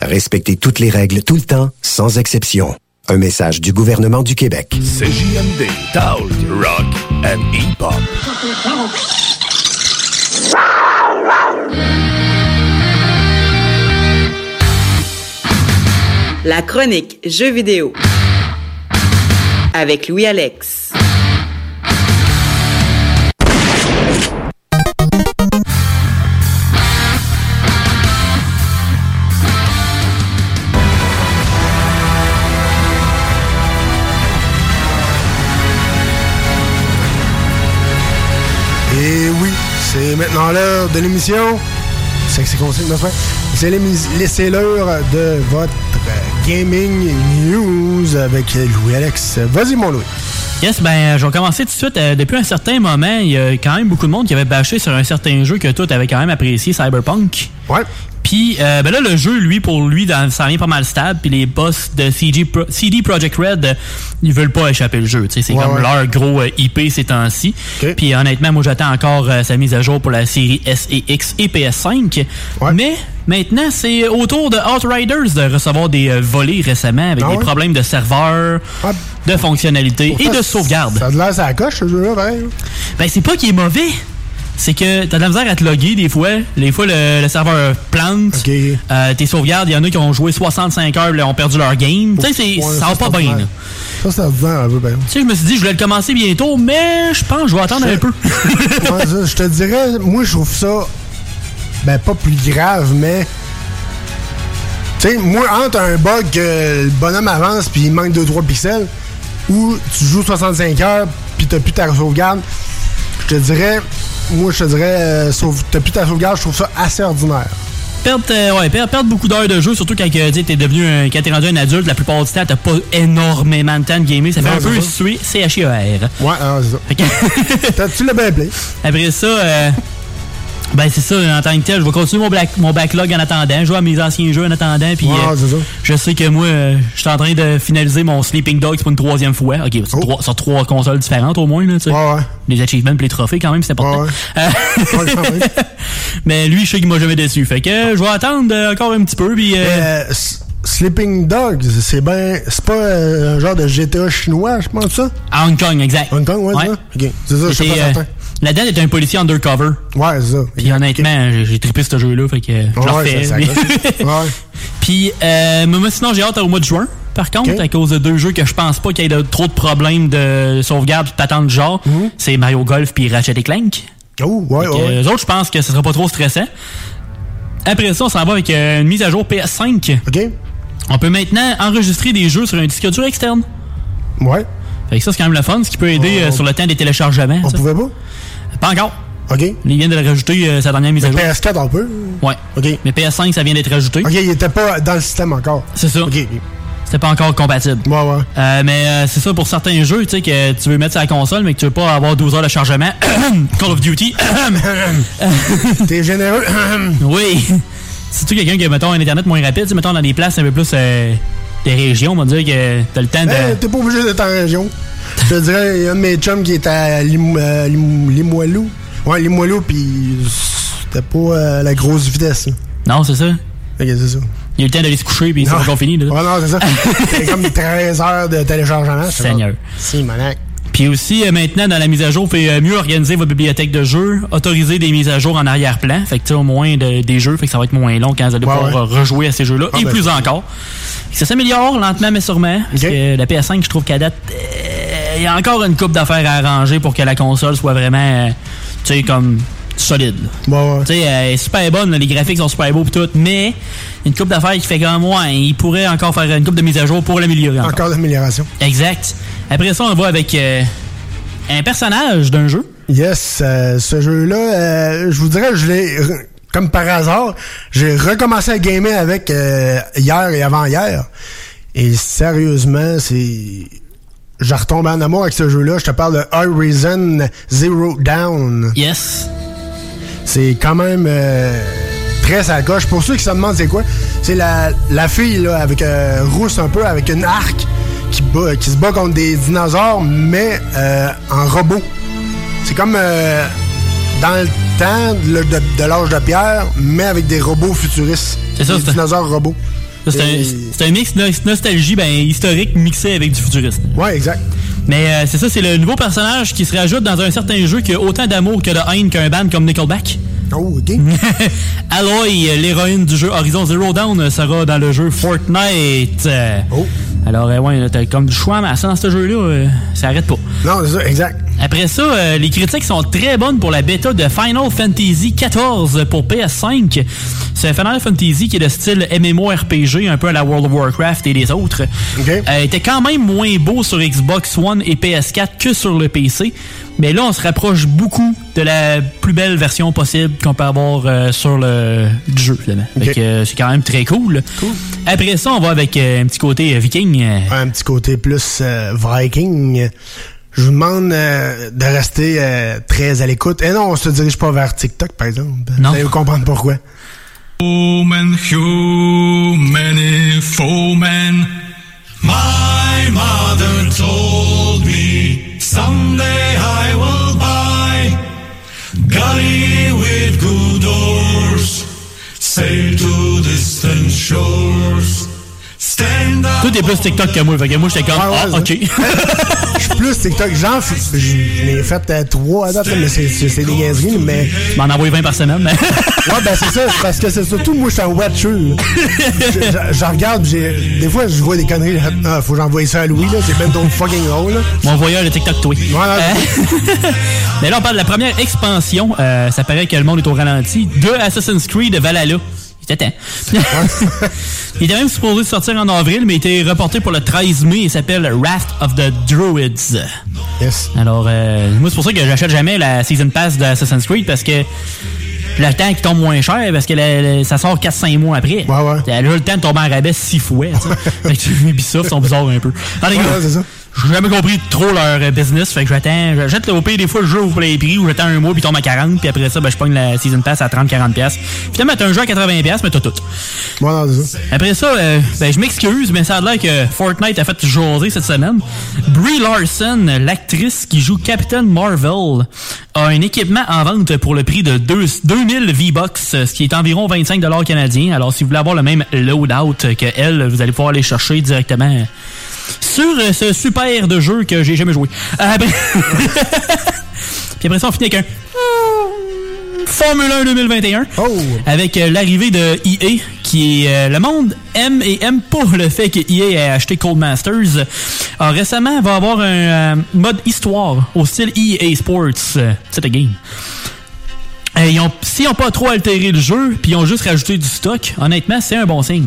Respectez toutes les règles tout le temps, sans exception. Un message du gouvernement du Québec. CJMD, Talk, Rock and Hip-Hop. La chronique Jeux vidéo avec Louis maintenant l'heure de l'émission. C'est que c'est conseil, mon frère. C'est l'émis- les- c'est l'heure de votre gaming news avec Louis-Alex. Vas-y, mon Louis. Yes, ben, je vais commencer tout de suite. Euh, depuis un certain moment, il y a quand même beaucoup de monde qui avait bâché sur un certain jeu que toi, t'avais quand même apprécié, Cyberpunk. Ouais. Puis, euh, ben là, le jeu, lui, pour lui, dans, ça vient pas mal stable. Puis les boss de CG Pro- CD Projekt Red, euh, ils veulent pas échapper le jeu. tu sais, C'est Ouais, comme ouais. leur gros euh, IP ces temps-ci. Puis honnêtement, moi, j'attends encore euh, sa mise à jour pour la série S et X et PS5. Mais maintenant, c'est au tour de Outriders de recevoir des euh, volets récemment avec Ah des problèmes de serveur, de fonctionnalité et de sauvegarde. Ça a de l'air, ça la coche, ce jeu-là, pareil. Ben, c'est pas qu'il est mauvais. C'est que t'as de la misère à te loguer des fois. Des fois, le, le serveur plante. Euh, tes sauvegardes, il y en a qui ont joué 65 heures et ont perdu leur game. Tu sais, ça va pas bien. là. Ça, c'est ordinaire un peu, ben. Tu sais, je me suis dit, je voulais le commencer bientôt, mais je pense que je vais attendre un peu. Ça, je te dirais, moi, je trouve ça, ben, pas plus grave, mais. Tu sais, moi, entre un bug que le bonhomme avance puis il manque 2-3 pixels, ou tu joues 65 heures puis t'as plus ta sauvegarde, je te dirais, moi, je te dirais, euh, sauve- t'as plus ta sauvegarde, je trouve ça assez ordinaire. Perdre, euh, ouais, perdre, perdre beaucoup d'heures de jeu, surtout quand euh, t'es devenu un, quand t'es rendu un adulte, la plupart du temps, t'as pas énormément de temps de gamer. Ça fait Non, un peu suer CHIER. Ouais, ah, c'est ça. tu l'as bien play. Après ça, euh, ben c'est ça, en tant que tel, je vais continuer mon, black- mon backlog en attendant, jouer à mes anciens jeux en attendant, puis Ouais, euh, je sais que moi, euh, je suis en train de finaliser mon Sleeping Dogs pour une troisième fois. Ok, Oh. trois- sur trois consoles différentes au moins, là, tu sais. Les achievements, les trophées quand même, c'est important. Euh, Mais lui, je sais qu'il m'a jamais déçu. Fait que je vais attendre encore un petit peu, puis... Sleeping Dogs, c'est ben, c'est pas un genre de GTA chinois, je pense ça? À Hong Kong, exact. Hong Kong, ouais, c'est ça? Ok, c'est ça, je suis pas certain. Là-dedans, t'es un policier undercover. Ouais, c'est ça. Puis honnêtement, j'ai- j'ai trippé ce jeu-là, fait que je le Ouais, accroche. Ouais. Puis euh, mais moi, sinon, j'ai hâte au mois de juin. par contre, à cause de deux jeux que je pense pas qu'il y ait de- trop de problèmes de sauvegarde de patente du genre. C'est Mario Golf puis Ratchet et Clank. Oh, ouais, Fait ouais. Eux autres, je pense que ce sera pas trop stressant. Après ça, on s'en va avec euh, une mise à jour PS5. OK. On peut maintenant enregistrer des jeux sur un disque dur externe. Ouais. Fait que ça, c'est quand même le fun, ce qui peut aider euh, sur le temps des téléchargements. On ça. pouvait pas? Pas encore. OK. Il vient de le rajouter, euh, sa dernière mise à jour. PS4, on peut? Ouais. OK. Mais PS5, ça vient d'être rajouté. OK, il était pas dans le système encore. C'est ça. OK. C'était pas encore compatible. Ouais, ouais. Euh, mais euh, c'est ça pour certains jeux, tu sais, que tu veux mettre sur la console, mais que tu veux pas avoir 12 heures de chargement. Call of Duty. T'es généreux. oui. Si tu quelqu'un qui a, mettons, un Internet moins rapide, mettons, dans des places un peu plus euh, des régions, on va dire que t'as le temps de... Eh, T'es pas obligé d'être en région. Je te dirais, il y a un de mes chums qui était à Lim- euh, Lim- Limoilou. Ouais, Limoilou, puis c'était pas euh, la grosse vitesse. là. Non, c'est ça. Ok, c'est ça. Il a eu le temps d'aller se coucher, puis c'est Non. encore fini. Là. Ouais, non, c'est ça. C'est comme 13 heures de téléchargement. c'est Seigneur. Si, manac. Puis aussi, euh, maintenant, dans la mise à jour, vous pouvez euh, mieux organiser votre bibliothèque de jeux, autoriser des mises à jour en arrière-plan, fait que tu sais, au moins de- des jeux, fait que ça va être moins long quand vous allez Ouais, pouvoir euh, rejouer à ces jeux-là, Ah, et ben, plus encore. Ça s'améliore lentement mais sûrement, parce que la PS5, je trouve qu'à date, euh, il y a encore une coupe d'affaires à arranger pour que la console soit vraiment, euh, tu sais, comme solide. Tu sais, elle est super bonne, les graphiques sont super beaux pis tout, mais une coupe d'affaires qui fait comme moi, il pourrait encore faire une coupe de mise à jour pour l'améliorer encore. Encore d'amélioration. Exact. Après ça, on va avec euh, un personnage d'un jeu. Yes, euh, ce jeu-là, euh, je vous dirais, je l'ai, comme par hasard, j'ai recommencé à gamer avec euh, hier et avant-hier. Et sérieusement, c'est... Je retombe en amour avec ce jeu-là. Je te parle de Horizon Zero Down. Yes. C'est quand même euh, très sa coche. Pour ceux qui se demandent c'est quoi, c'est la, la fille là, avec euh, rousse un peu, avec une arc qui, bat- qui se bat contre des dinosaures, mais euh, en robot. C'est comme euh, dans le temps de, de- de l'âge de pierre, mais avec des robots futuristes. C'est ça, Des c'est- dinosaures robots. C'est un, Et- c'est un mix de nostalgie ben, historique mixé avec du futuriste. Ouais, exact. Mais euh, c'est ça, c'est le nouveau personnage qui se rajoute dans un certain jeu qui a autant d'amour que de haine qu'un band comme Nickelback. Oh, ok. Aloy, l'héroïne du jeu Horizon Zero Dawn, sera dans le jeu Fortnite. Oh. Alors, euh, ouais, t'as comme du choix, mais ça, dans ce jeu-là, euh, ça arrête pas. Non, c'est ça, exact. Après ça, euh, les critiques sont très bonnes pour la bêta de Final Fantasy XIV pour PS5. C'est Final Fantasy qui est de style MMORPG, un peu à la World of Warcraft et les autres. Euh, était quand même moins beau sur Xbox One et PS4 que sur le PC. Mais là, on se rapproche beaucoup de la plus belle version possible qu'on peut avoir euh, sur le jeu, finalement. Euh, c'est quand même très cool. Après ça, on va avec euh, un petit côté euh, viking. euh, Un petit côté plus viking. Je vous demande euh, de rester euh, très à l'écoute. Et non, on se dirige pas vers TikTok, par exemple. Non. Vous allez comprendre pourquoi. Human, human, foeman. My mother told me someday I will buy galley with good oars, sail to distant shores. Stand up. Tout est plus TikTok que moi. Fait que moi, j'étais comme, ah, ok. Je suis plus TikTok. J'en f- j'en ai fait euh, trois à date, mais c'est- des niaiseries, mais... Je m'en envoie 20 par semaine. mais- Ouais, ben c'est ça, parce que c'est surtout, moi, je suis un watcher. Je, regarde, j'ai- des fois, je vois des conneries, ah, faut que j'envoie ça à Louis, là, c'est ben trop fucking drôle, là. Mon voyeur de TikTok toi. Euh, Mais là, on parle de la première expansion. Euh, ça paraît que le monde est au ralenti. De Assassin's Creed Valhalla. Il était temps. il était même supposé sortir en avril, mais il était reporté pour le 13 mai. Il s'appelle Wrath of the Druids. Yes. Alors, euh, moi, c'est pour ça que j'achète jamais la Season Pass d'Assassin's Creed parce que le temps qui tombe moins cher parce que la- la- ça sort 4-5 mois après. Ouais, ouais. Elle a le temps de tomber en rabais 6 fois. fait que Ubisoft sont bizarres un peu. En tout cas, Ouais, ouais, c'est ça. J'ai jamais compris trop leur euh, business, fait que j'attends, j'achète le pire des fois le jeu au plein prix ou j'attends un mois puis tombe à 40 puis après ça ben je pogne la season pass à 30 40 pièces. Finalement t'as un jeu à 80 pièces mais t'as tout. Après ça euh, ben je m'excuse mais ça a l'air que Fortnite a fait jaser cette semaine. Brie Larson, l'actrice qui joue Captain Marvel, a un équipement en vente pour le prix de 2 2000 V-Bucks, ce qui est environ 25 dollars canadiens. Alors si vous voulez avoir le même loadout que elle, vous allez pouvoir aller chercher directement sur euh, ce super de jeu que j'ai jamais joué. Euh, ben- Puis après ça, on finit avec un Formule 1 2021. Avec euh, l'arrivée de EA, qui est... euh, le monde aime et aime pas le fait que EA ait acheté Codemasters, euh, récemment, va avoir un euh, mode histoire au style EA Sports. C'est a game. Ils ont- S'ils n'ont pas trop altéré le jeu, puis ils ont juste rajouté du stock, honnêtement, c'est un bon signe.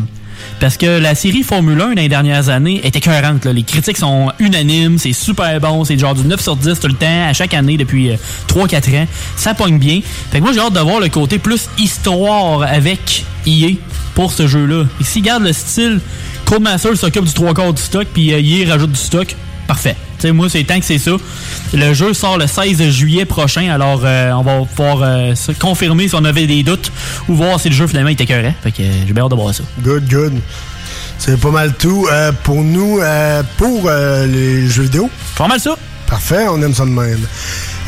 Parce que la série Formule 1 dans les dernières années est écœurante. Les critiques sont unanimes, c'est super bon, c'est genre du 9 sur 10 tout le temps, à chaque année depuis 3-4 ans. Ça pogne bien. Fait que moi j'ai hâte de voir le côté plus histoire avec EA pour ce jeu-là. S'ils gardent le style, Codemaster s'occupe du trois quarts du stock, puis euh, EA rajoute du stock, parfait. Moi, c'est tant que c'est ça. Le jeu sort le 16 juillet prochain, alors euh, on va pouvoir euh, se confirmer si on avait des doutes ou voir si le jeu finalement était écœurant. Fait que j'ai bien hâte de voir ça. Good, good. C'est pas mal tout euh, pour nous, pour les jeux vidéo. Pas mal ça. Parfait, on aime ça de même.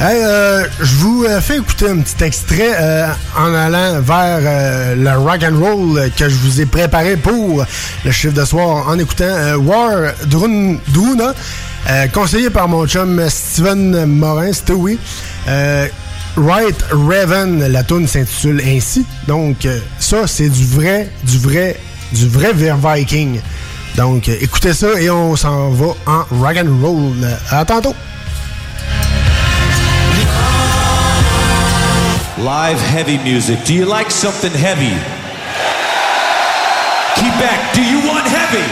Hey, euh, je vous euh, fais écouter un petit extrait euh, en allant vers le rock and roll que je vous ai préparé pour le chiffre de soir en écoutant War Drun- Druna, euh, conseillé par mon chum Steven Morin, Stewie. Euh, Right Raven, la tune s'intitule ainsi. Donc euh, ça, c'est du vrai, du vrai, du vrai ver- Viking. Donc euh, écoutez ça et on s'en va en rock and roll. À tantôt. Live heavy music. Do you like something heavy? Quebec, do you want heavy?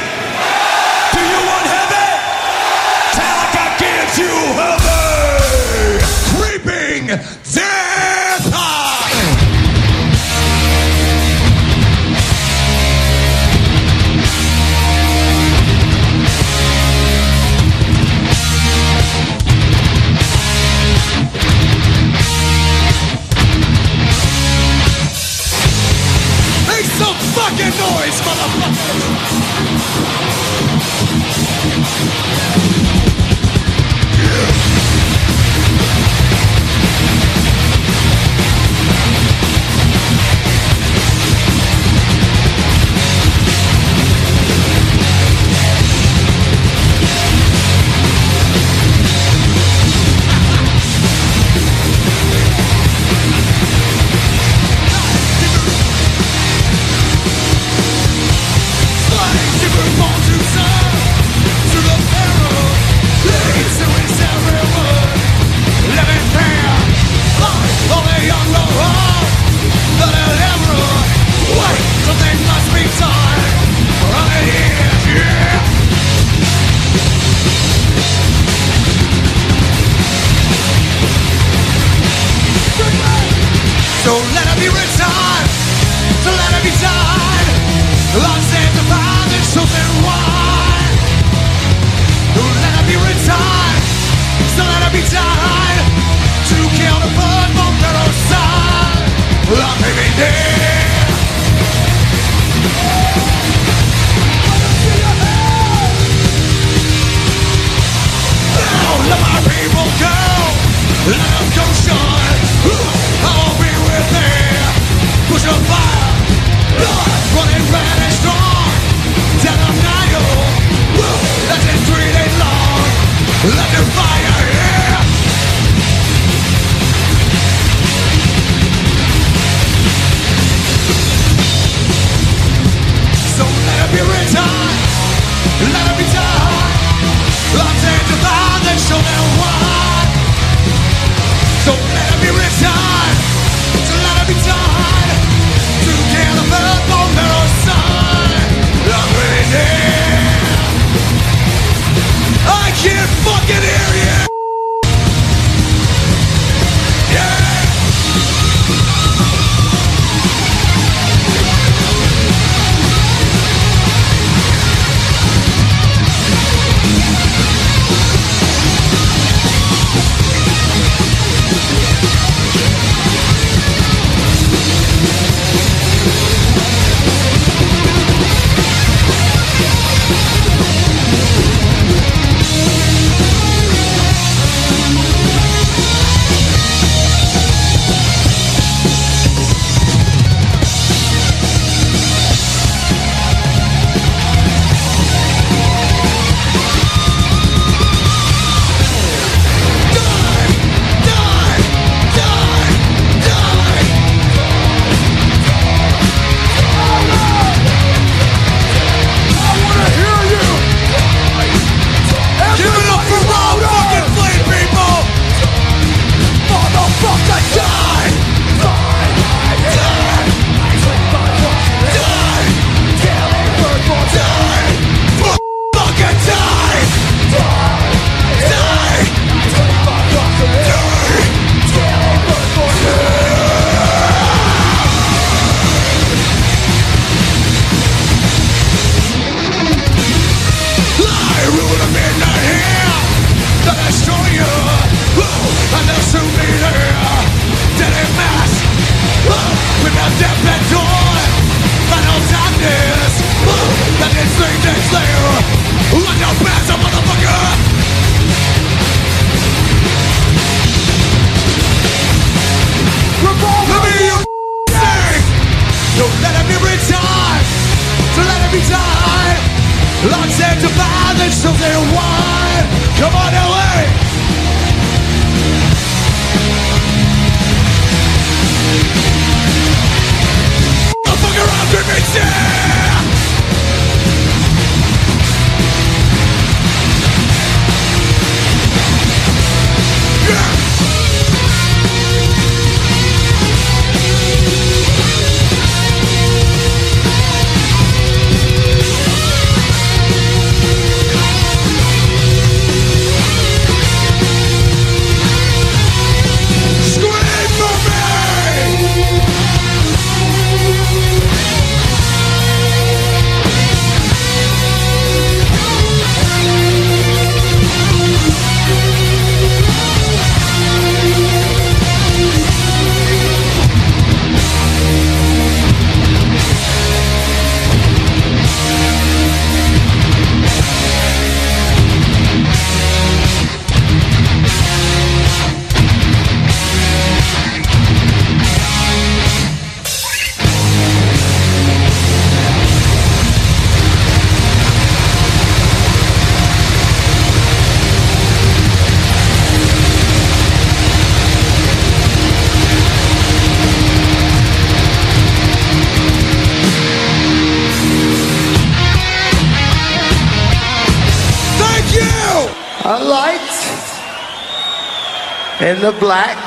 The black,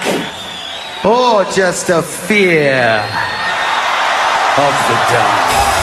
or just a fear of the dark.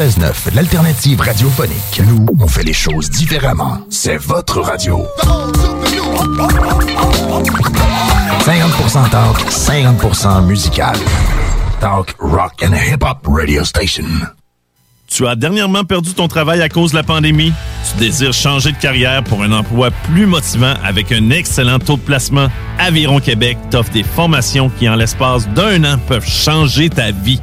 96.9, l'alternative radiophonique. Nous, on fait les choses différemment. C'est votre radio. 50% talk, 50% musical. Talk, rock and hip-hop radio station. Tu as dernièrement perdu ton travail à cause de la pandémie? Tu désires changer de carrière pour un emploi plus motivant avec un excellent taux de placement? Aviron Québec t'offre des formations qui, en l'espace d'un an, peuvent changer ta vie.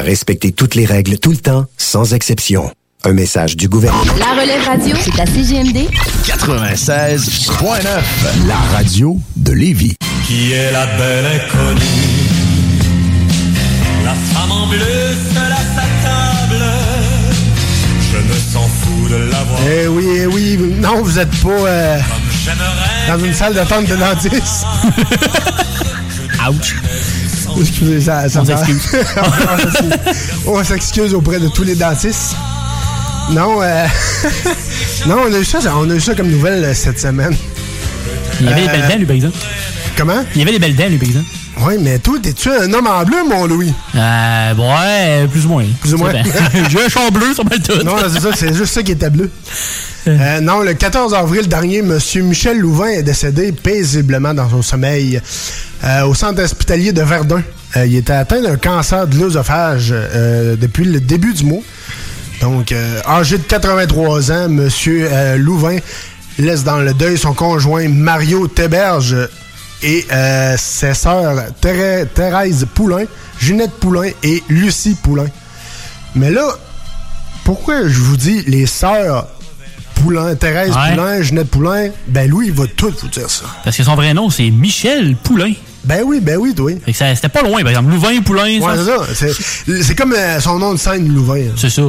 Respectez toutes les règles tout le temps, sans exception. Un message du gouvernement. La relève radio, c'est à CGMD 96.9, la radio de Lévis. Qui est la belle inconnue? La femme en bleu seule à sa table Je me sens fou de la voir Eh oui, eh oui. Non, vous êtes pas euh, dans une salle d'attente de dentiste. Ouch. Excusez, ça, ça On s'excuse. On s'excuse auprès de tous les dentistes. Non, euh... non, on a eu ça, on a eu ça comme nouvelle euh, cette semaine. Il y avait des Euh, belles dents, lui, par exemple. Comment? Il y avait des belles dents, lui, par exemple. Oui, mais toi, t'es-tu un homme en bleu, mon Louis? Euh, ouais, plus ou moins. Plus ou moins. J'ai un champ bleu sur ma tout. Non, c'est ça, c'est juste ça qui était bleu. Euh, non, le 14 avril dernier, M. Michel Louvain est décédé paisiblement dans son sommeil euh, au centre hospitalier de Verdun. Euh, il était atteint d'un cancer de l'œsophage euh, depuis le début du mois. Donc, euh, âgé de 83 ans, M. euh, Louvain laisse dans le deuil son conjoint Mario Théberge et euh, ses sœurs Thérè- Thérèse Poulain, Ginette Poulain et Lucie Poulain. Mais là, pourquoi je vous dis les sœurs Poulain, Thérèse Ouais. Poulain, Ginette Poulain, ben lui, il va tout vous dire ça. Parce que son vrai nom, c'est Michel Poulain. Ben oui, ben oui, oui. C'était pas loin, par exemple. Louvain Poulain. Ouais, c'est ça. C'est- C'est comme euh, son nom de scène, Louvain. C'est ça.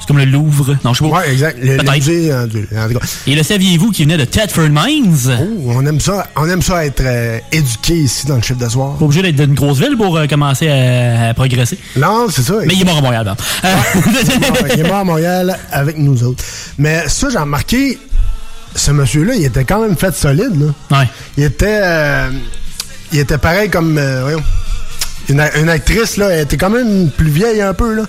C'est comme le Louvre. Non, je sais pas. Ouais, exact. Le, musée, en tout- en tout cas. Et le saviez-vous qui venait de Thetford Mines? Oh, on aime ça, on aime ça être euh, éduqué ici dans le chiffre de soir. Pas obligé d'être d'une grosse ville pour euh, commencer à, à progresser. Non, c'est ça. Mais il est mort à Montréal, donc. Euh, il est mort à Montréal avec nous autres. Mais ça, j'ai remarqué, ce monsieur-là, il était quand même fait solide. Là. Ouais. Il était, euh, il était pareil comme, euh, voyons, une, une actrice, là, elle était quand même plus vieille un peu. Là.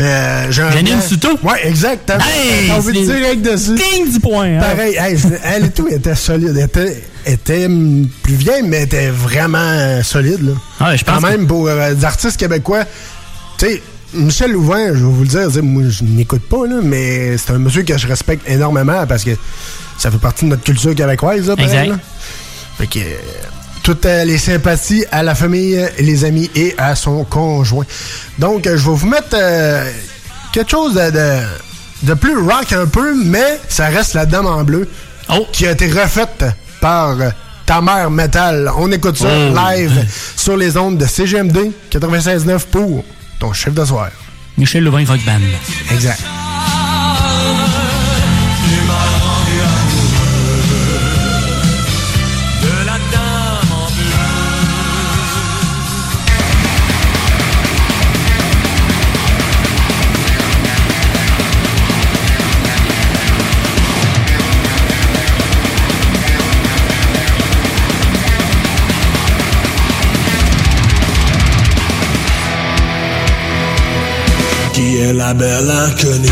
Euh, Janine Souto? Ouais, exact. T'as Hey, envie de dire avec dessus. Ding, 10 points. hein. Pareil, hey, je- elle et tout était solide. Elle était, était plus vieille, mais elle était vraiment euh, solide. Là. Ah je pense Quand même, pour euh, des artistes québécois, tu sais, Michel Louvain, je vais vous le dire, moi, je n'écoute pas, là, mais c'est un monsieur que je respecte énormément parce que ça fait partie de notre culture québécoise. Là, pareil, Exact. là. Fait que. Toutes les sympathies à la famille, les amis et à son conjoint. Donc, euh, je vais vous mettre euh, quelque chose de, de, de plus rock un peu, mais ça reste la Dame en bleu qui a été refaite par euh, ta mère métal. On écoute ça Oh. live sur les ondes de CGMD 96.9 pour ton chef de soir. Michel Louvain Rock Band. Exact. La belle inconnue.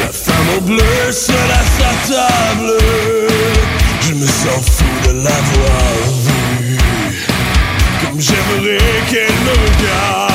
La femme au bleu seule à sa table. Je me sens fou de l'avoir vue. Comme j'aimerais qu'elle me regarde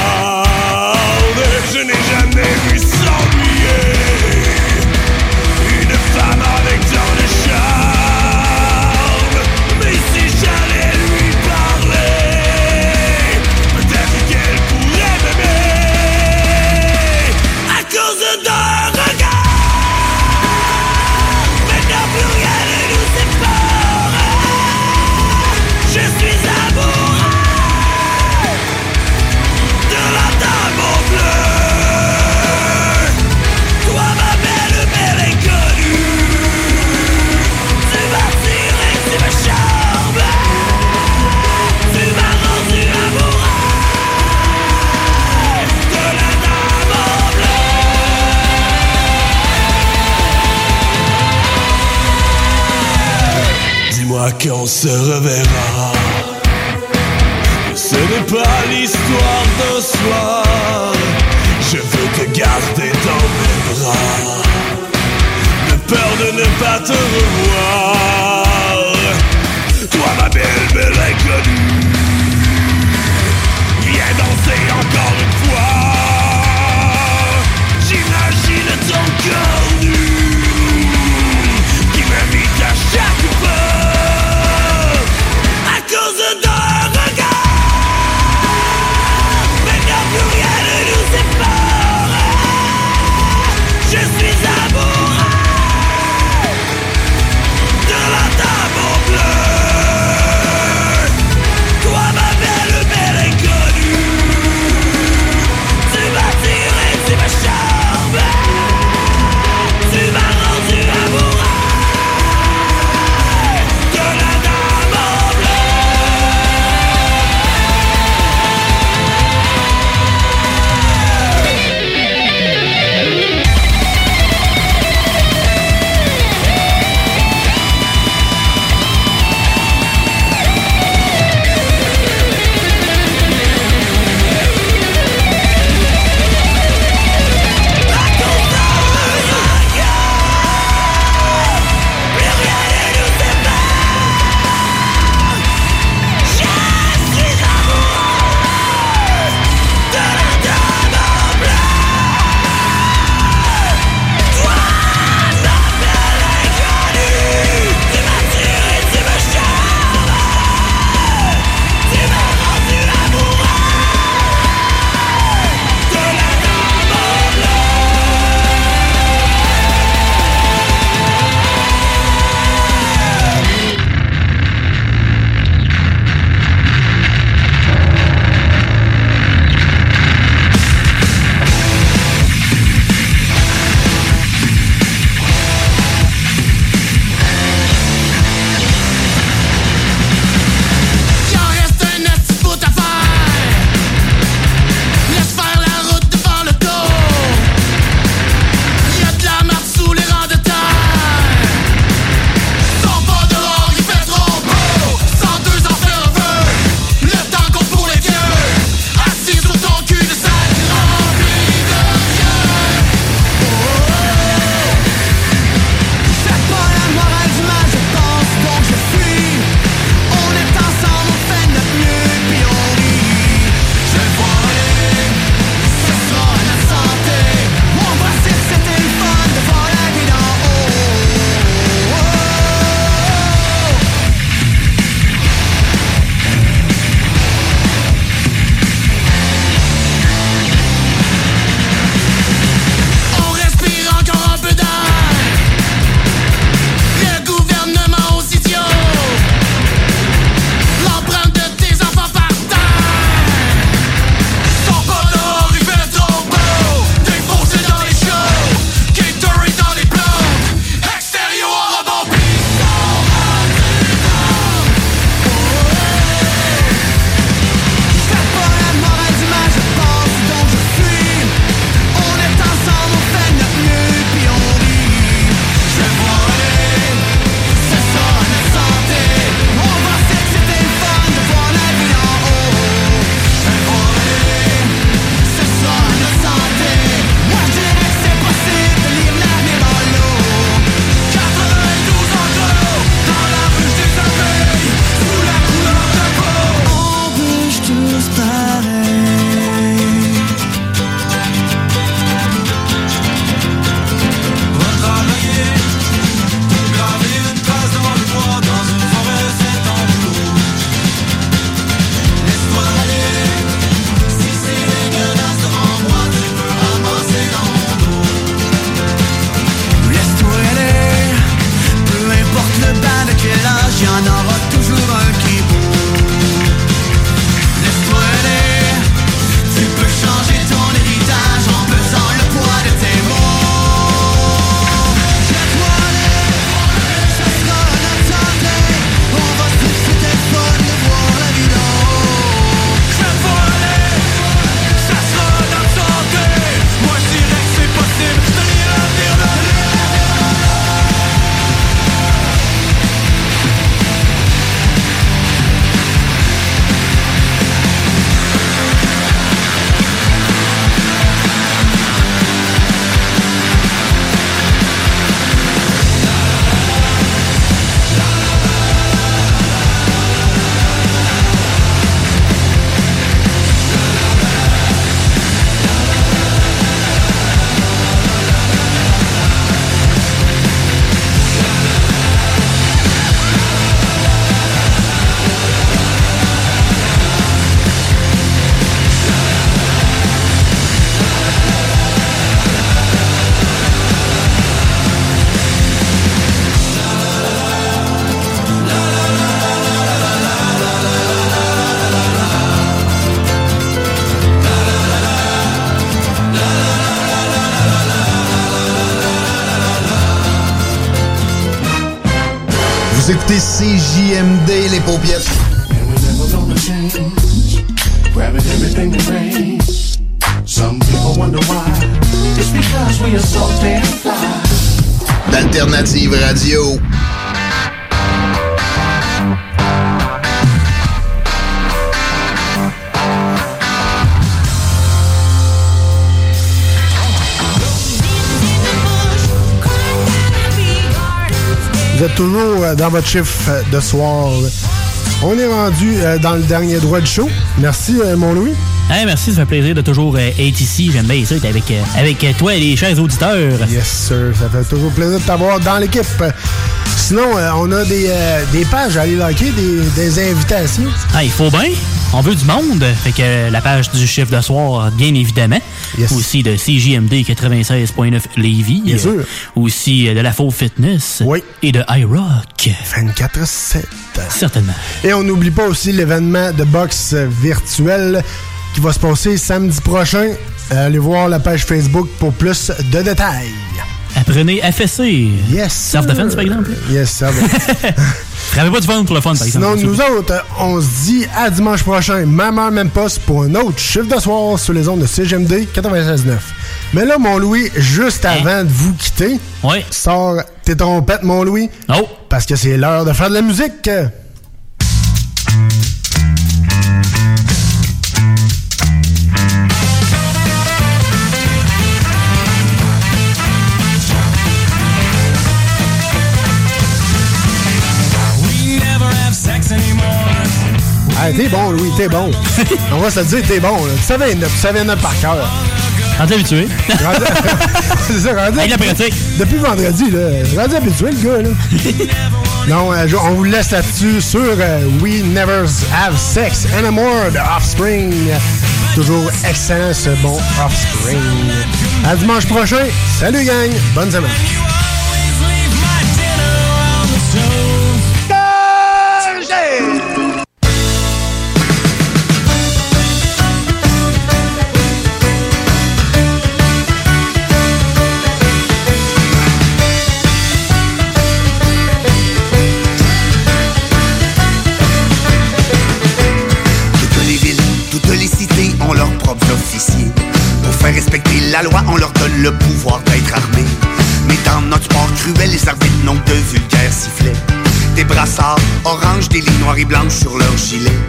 bleu Dis-moi quand on se reverra. Ce n'est pas l'histoire d'un soir Je veux te garder dans mes bras. De peur de ne pas te revoir. Toi ma belle, belle inconnue Viens danser encore une Les paupiètes. Grabbing everything that rains. Some people wonder why. It's because we are so damn fly. D'Alternative Radio. Vous êtes toujours euh, dans votre chiffre de soir. On est rendu euh, dans le dernier droit du show. Merci, euh, mon Louis. Hey, merci, ça fait plaisir de toujours être ici. J'aime bien ça, être avec, avec toi et les chers auditeurs. Yes, sir. Ça fait toujours plaisir de t'avoir dans l'équipe. Sinon, on a des, des pages à aller liker, des, des invitations. Ah, il faut bien. On veut du monde. Fait que la page du chiffre de soir, bien évidemment. Aussi de CJMD 96.9 Lévis. Bien sûr. Aussi euh, de la Faux Fitness. Oui. Et de iRock. 24-7. Certainement. Et on n'oublie pas aussi l'événement de boxe virtuel qui va se passer samedi prochain. Euh, allez voir la page Facebook pour plus de détails. Apprenez FSC. Yes. Self-defense, par exemple. Yes, self Travaillez pas du fun pour le fun, par Sinon, exemple. nous autres, on se dit à dimanche prochain, même heure, même poste, pour un autre chiffre de soir sur les ondes de CGMD 96.9. Mais là, mon Louis, juste avant de vous quitter, sors tes trompettes, mon Louis. Oh! Parce que c'est l'heure de faire de la musique. Ah, t'es bon, Louis, t'es bon. On va se le dire, t'es bon. Là. Tu savais, tu savais notre par cœur. Rendu habitué. C'est ça, rendu. Avec la pratique. Depuis vendredi, là. Rendu habitué, le gars, là. non, euh, on vous laisse là-dessus sur euh, We Never Have Sex Anymore de Offspring. Toujours excellent, ce bon Offspring. À dimanche prochain. Salut, gang. Bonne semaine. Loi, on leur donne le pouvoir d'être armés. Mais dans notre sport cruel, les arbitres n'ont de vulgaires sifflets. Des brassards orange, des lignes noires et blanches sur leurs gilets.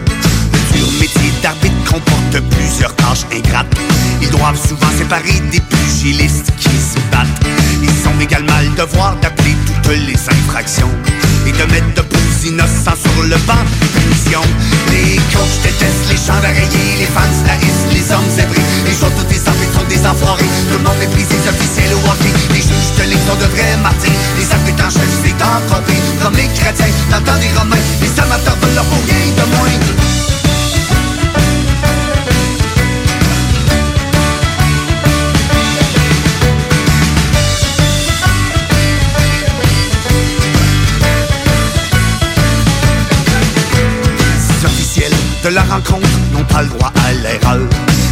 Le dur métier d'arbitre comporte plusieurs tâches ingrates. Ils doivent souvent séparer des pugilistes qui se battent. Ils ont également le devoir d'appeler toutes les infractions et de mettre debout les innocents sur le banc des punitions. Les coachs détestent les champs d'oreiller, les fans haïssent les hommes zébrés. Les joueurs tous des arbitres Tout le monde méprise les officiels au hockey. Les juges de ligue sont de vrais martyrs. Les arbitres en chef, c'est. Comme les chrétiens, dans des romains. Les amateurs veulent leur pour rien de moins. De la rencontre n'ont pas le droit à l'erreur.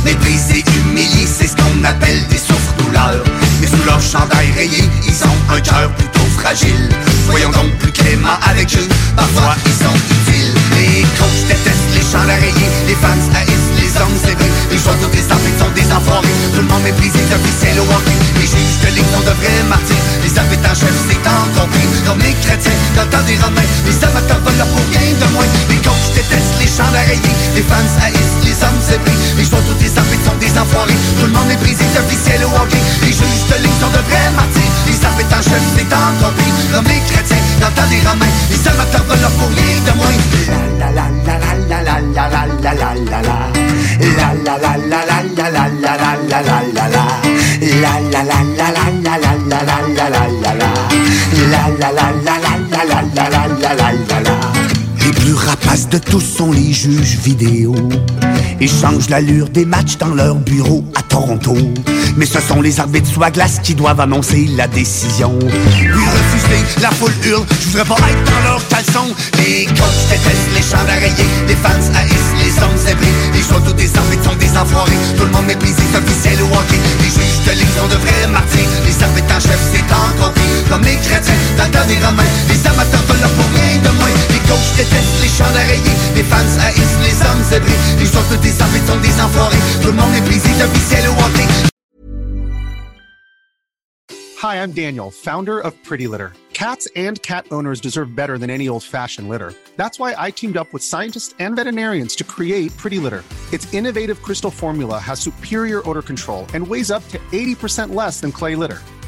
Méprisés, humiliés, c'est ce qu'on appelle des souffres-douleurs. Mais sous leur chandail rayé, ils ont un cœur plutôt fragile. Soyons donc plus cléments avec eux, parfois ils sont utiles. Les coachs détestent les chandails rayés, les fans haïssent les hommes zébrés. Les joueurs de des arbitres sont des enfoirés. Tout le monde méprise les officiels au hockey. Les juges de ligue sont de vrais martyrs. Les en chef, c'est compris. Comme les chrétiens, dans le temps des romains. Les amateurs leur pour rien de moins. Les coachs détestent les champs rayés. Les fans haïssent les hommes. Les joueurs tous des arbitres sont des enfoirés. Tout le monde méprise les officiels au hockey. Les juges de ligue sont de vrais martyrs. Les arbitres en chef, c'est les chrétiens, dans le temps des romains. Les veulent leur de moins. La la la la la la la la la la la. La la la la la la la la la la la la la. La la la la la la la la la la la la la. La la la la la la la la la la plus rapaces de tous sont les juges vidéo. Ils changent l'allure des matchs dans leur bureau à Toronto. Mais ce sont les arbitres sous la glace qui doivent annoncer la décision. Puis refuser, la foule hurle, je voudrais pas être dans leur caleçon. Les coachs détestent les champs d'araignée, les fans haïssent les hommes zébrés. Les joueurs tous des arbitres sont des enfoirés. Tout le monde méprise les officiels au hockey. Les juges de ligue sont de vrais martyrs. Les arbitres en chef, c'est compris. Comme les chrétiens, dans le temps. Les amateurs veulent leur pour rien de Les coachs détestent les chants Les fans haïssent les hommes zébrés Les joueurs de sont des enfoirés Tout le monde est brisé d'un ou hanté Hi, I'm Daniel, founder of Pretty Litter. Cats and cat owners deserve better than any old-fashioned litter. That's why I teamed up with scientists and veterinarians to create Pretty Litter. Its innovative crystal formula has superior odor control and weighs up to 80% less than clay litter.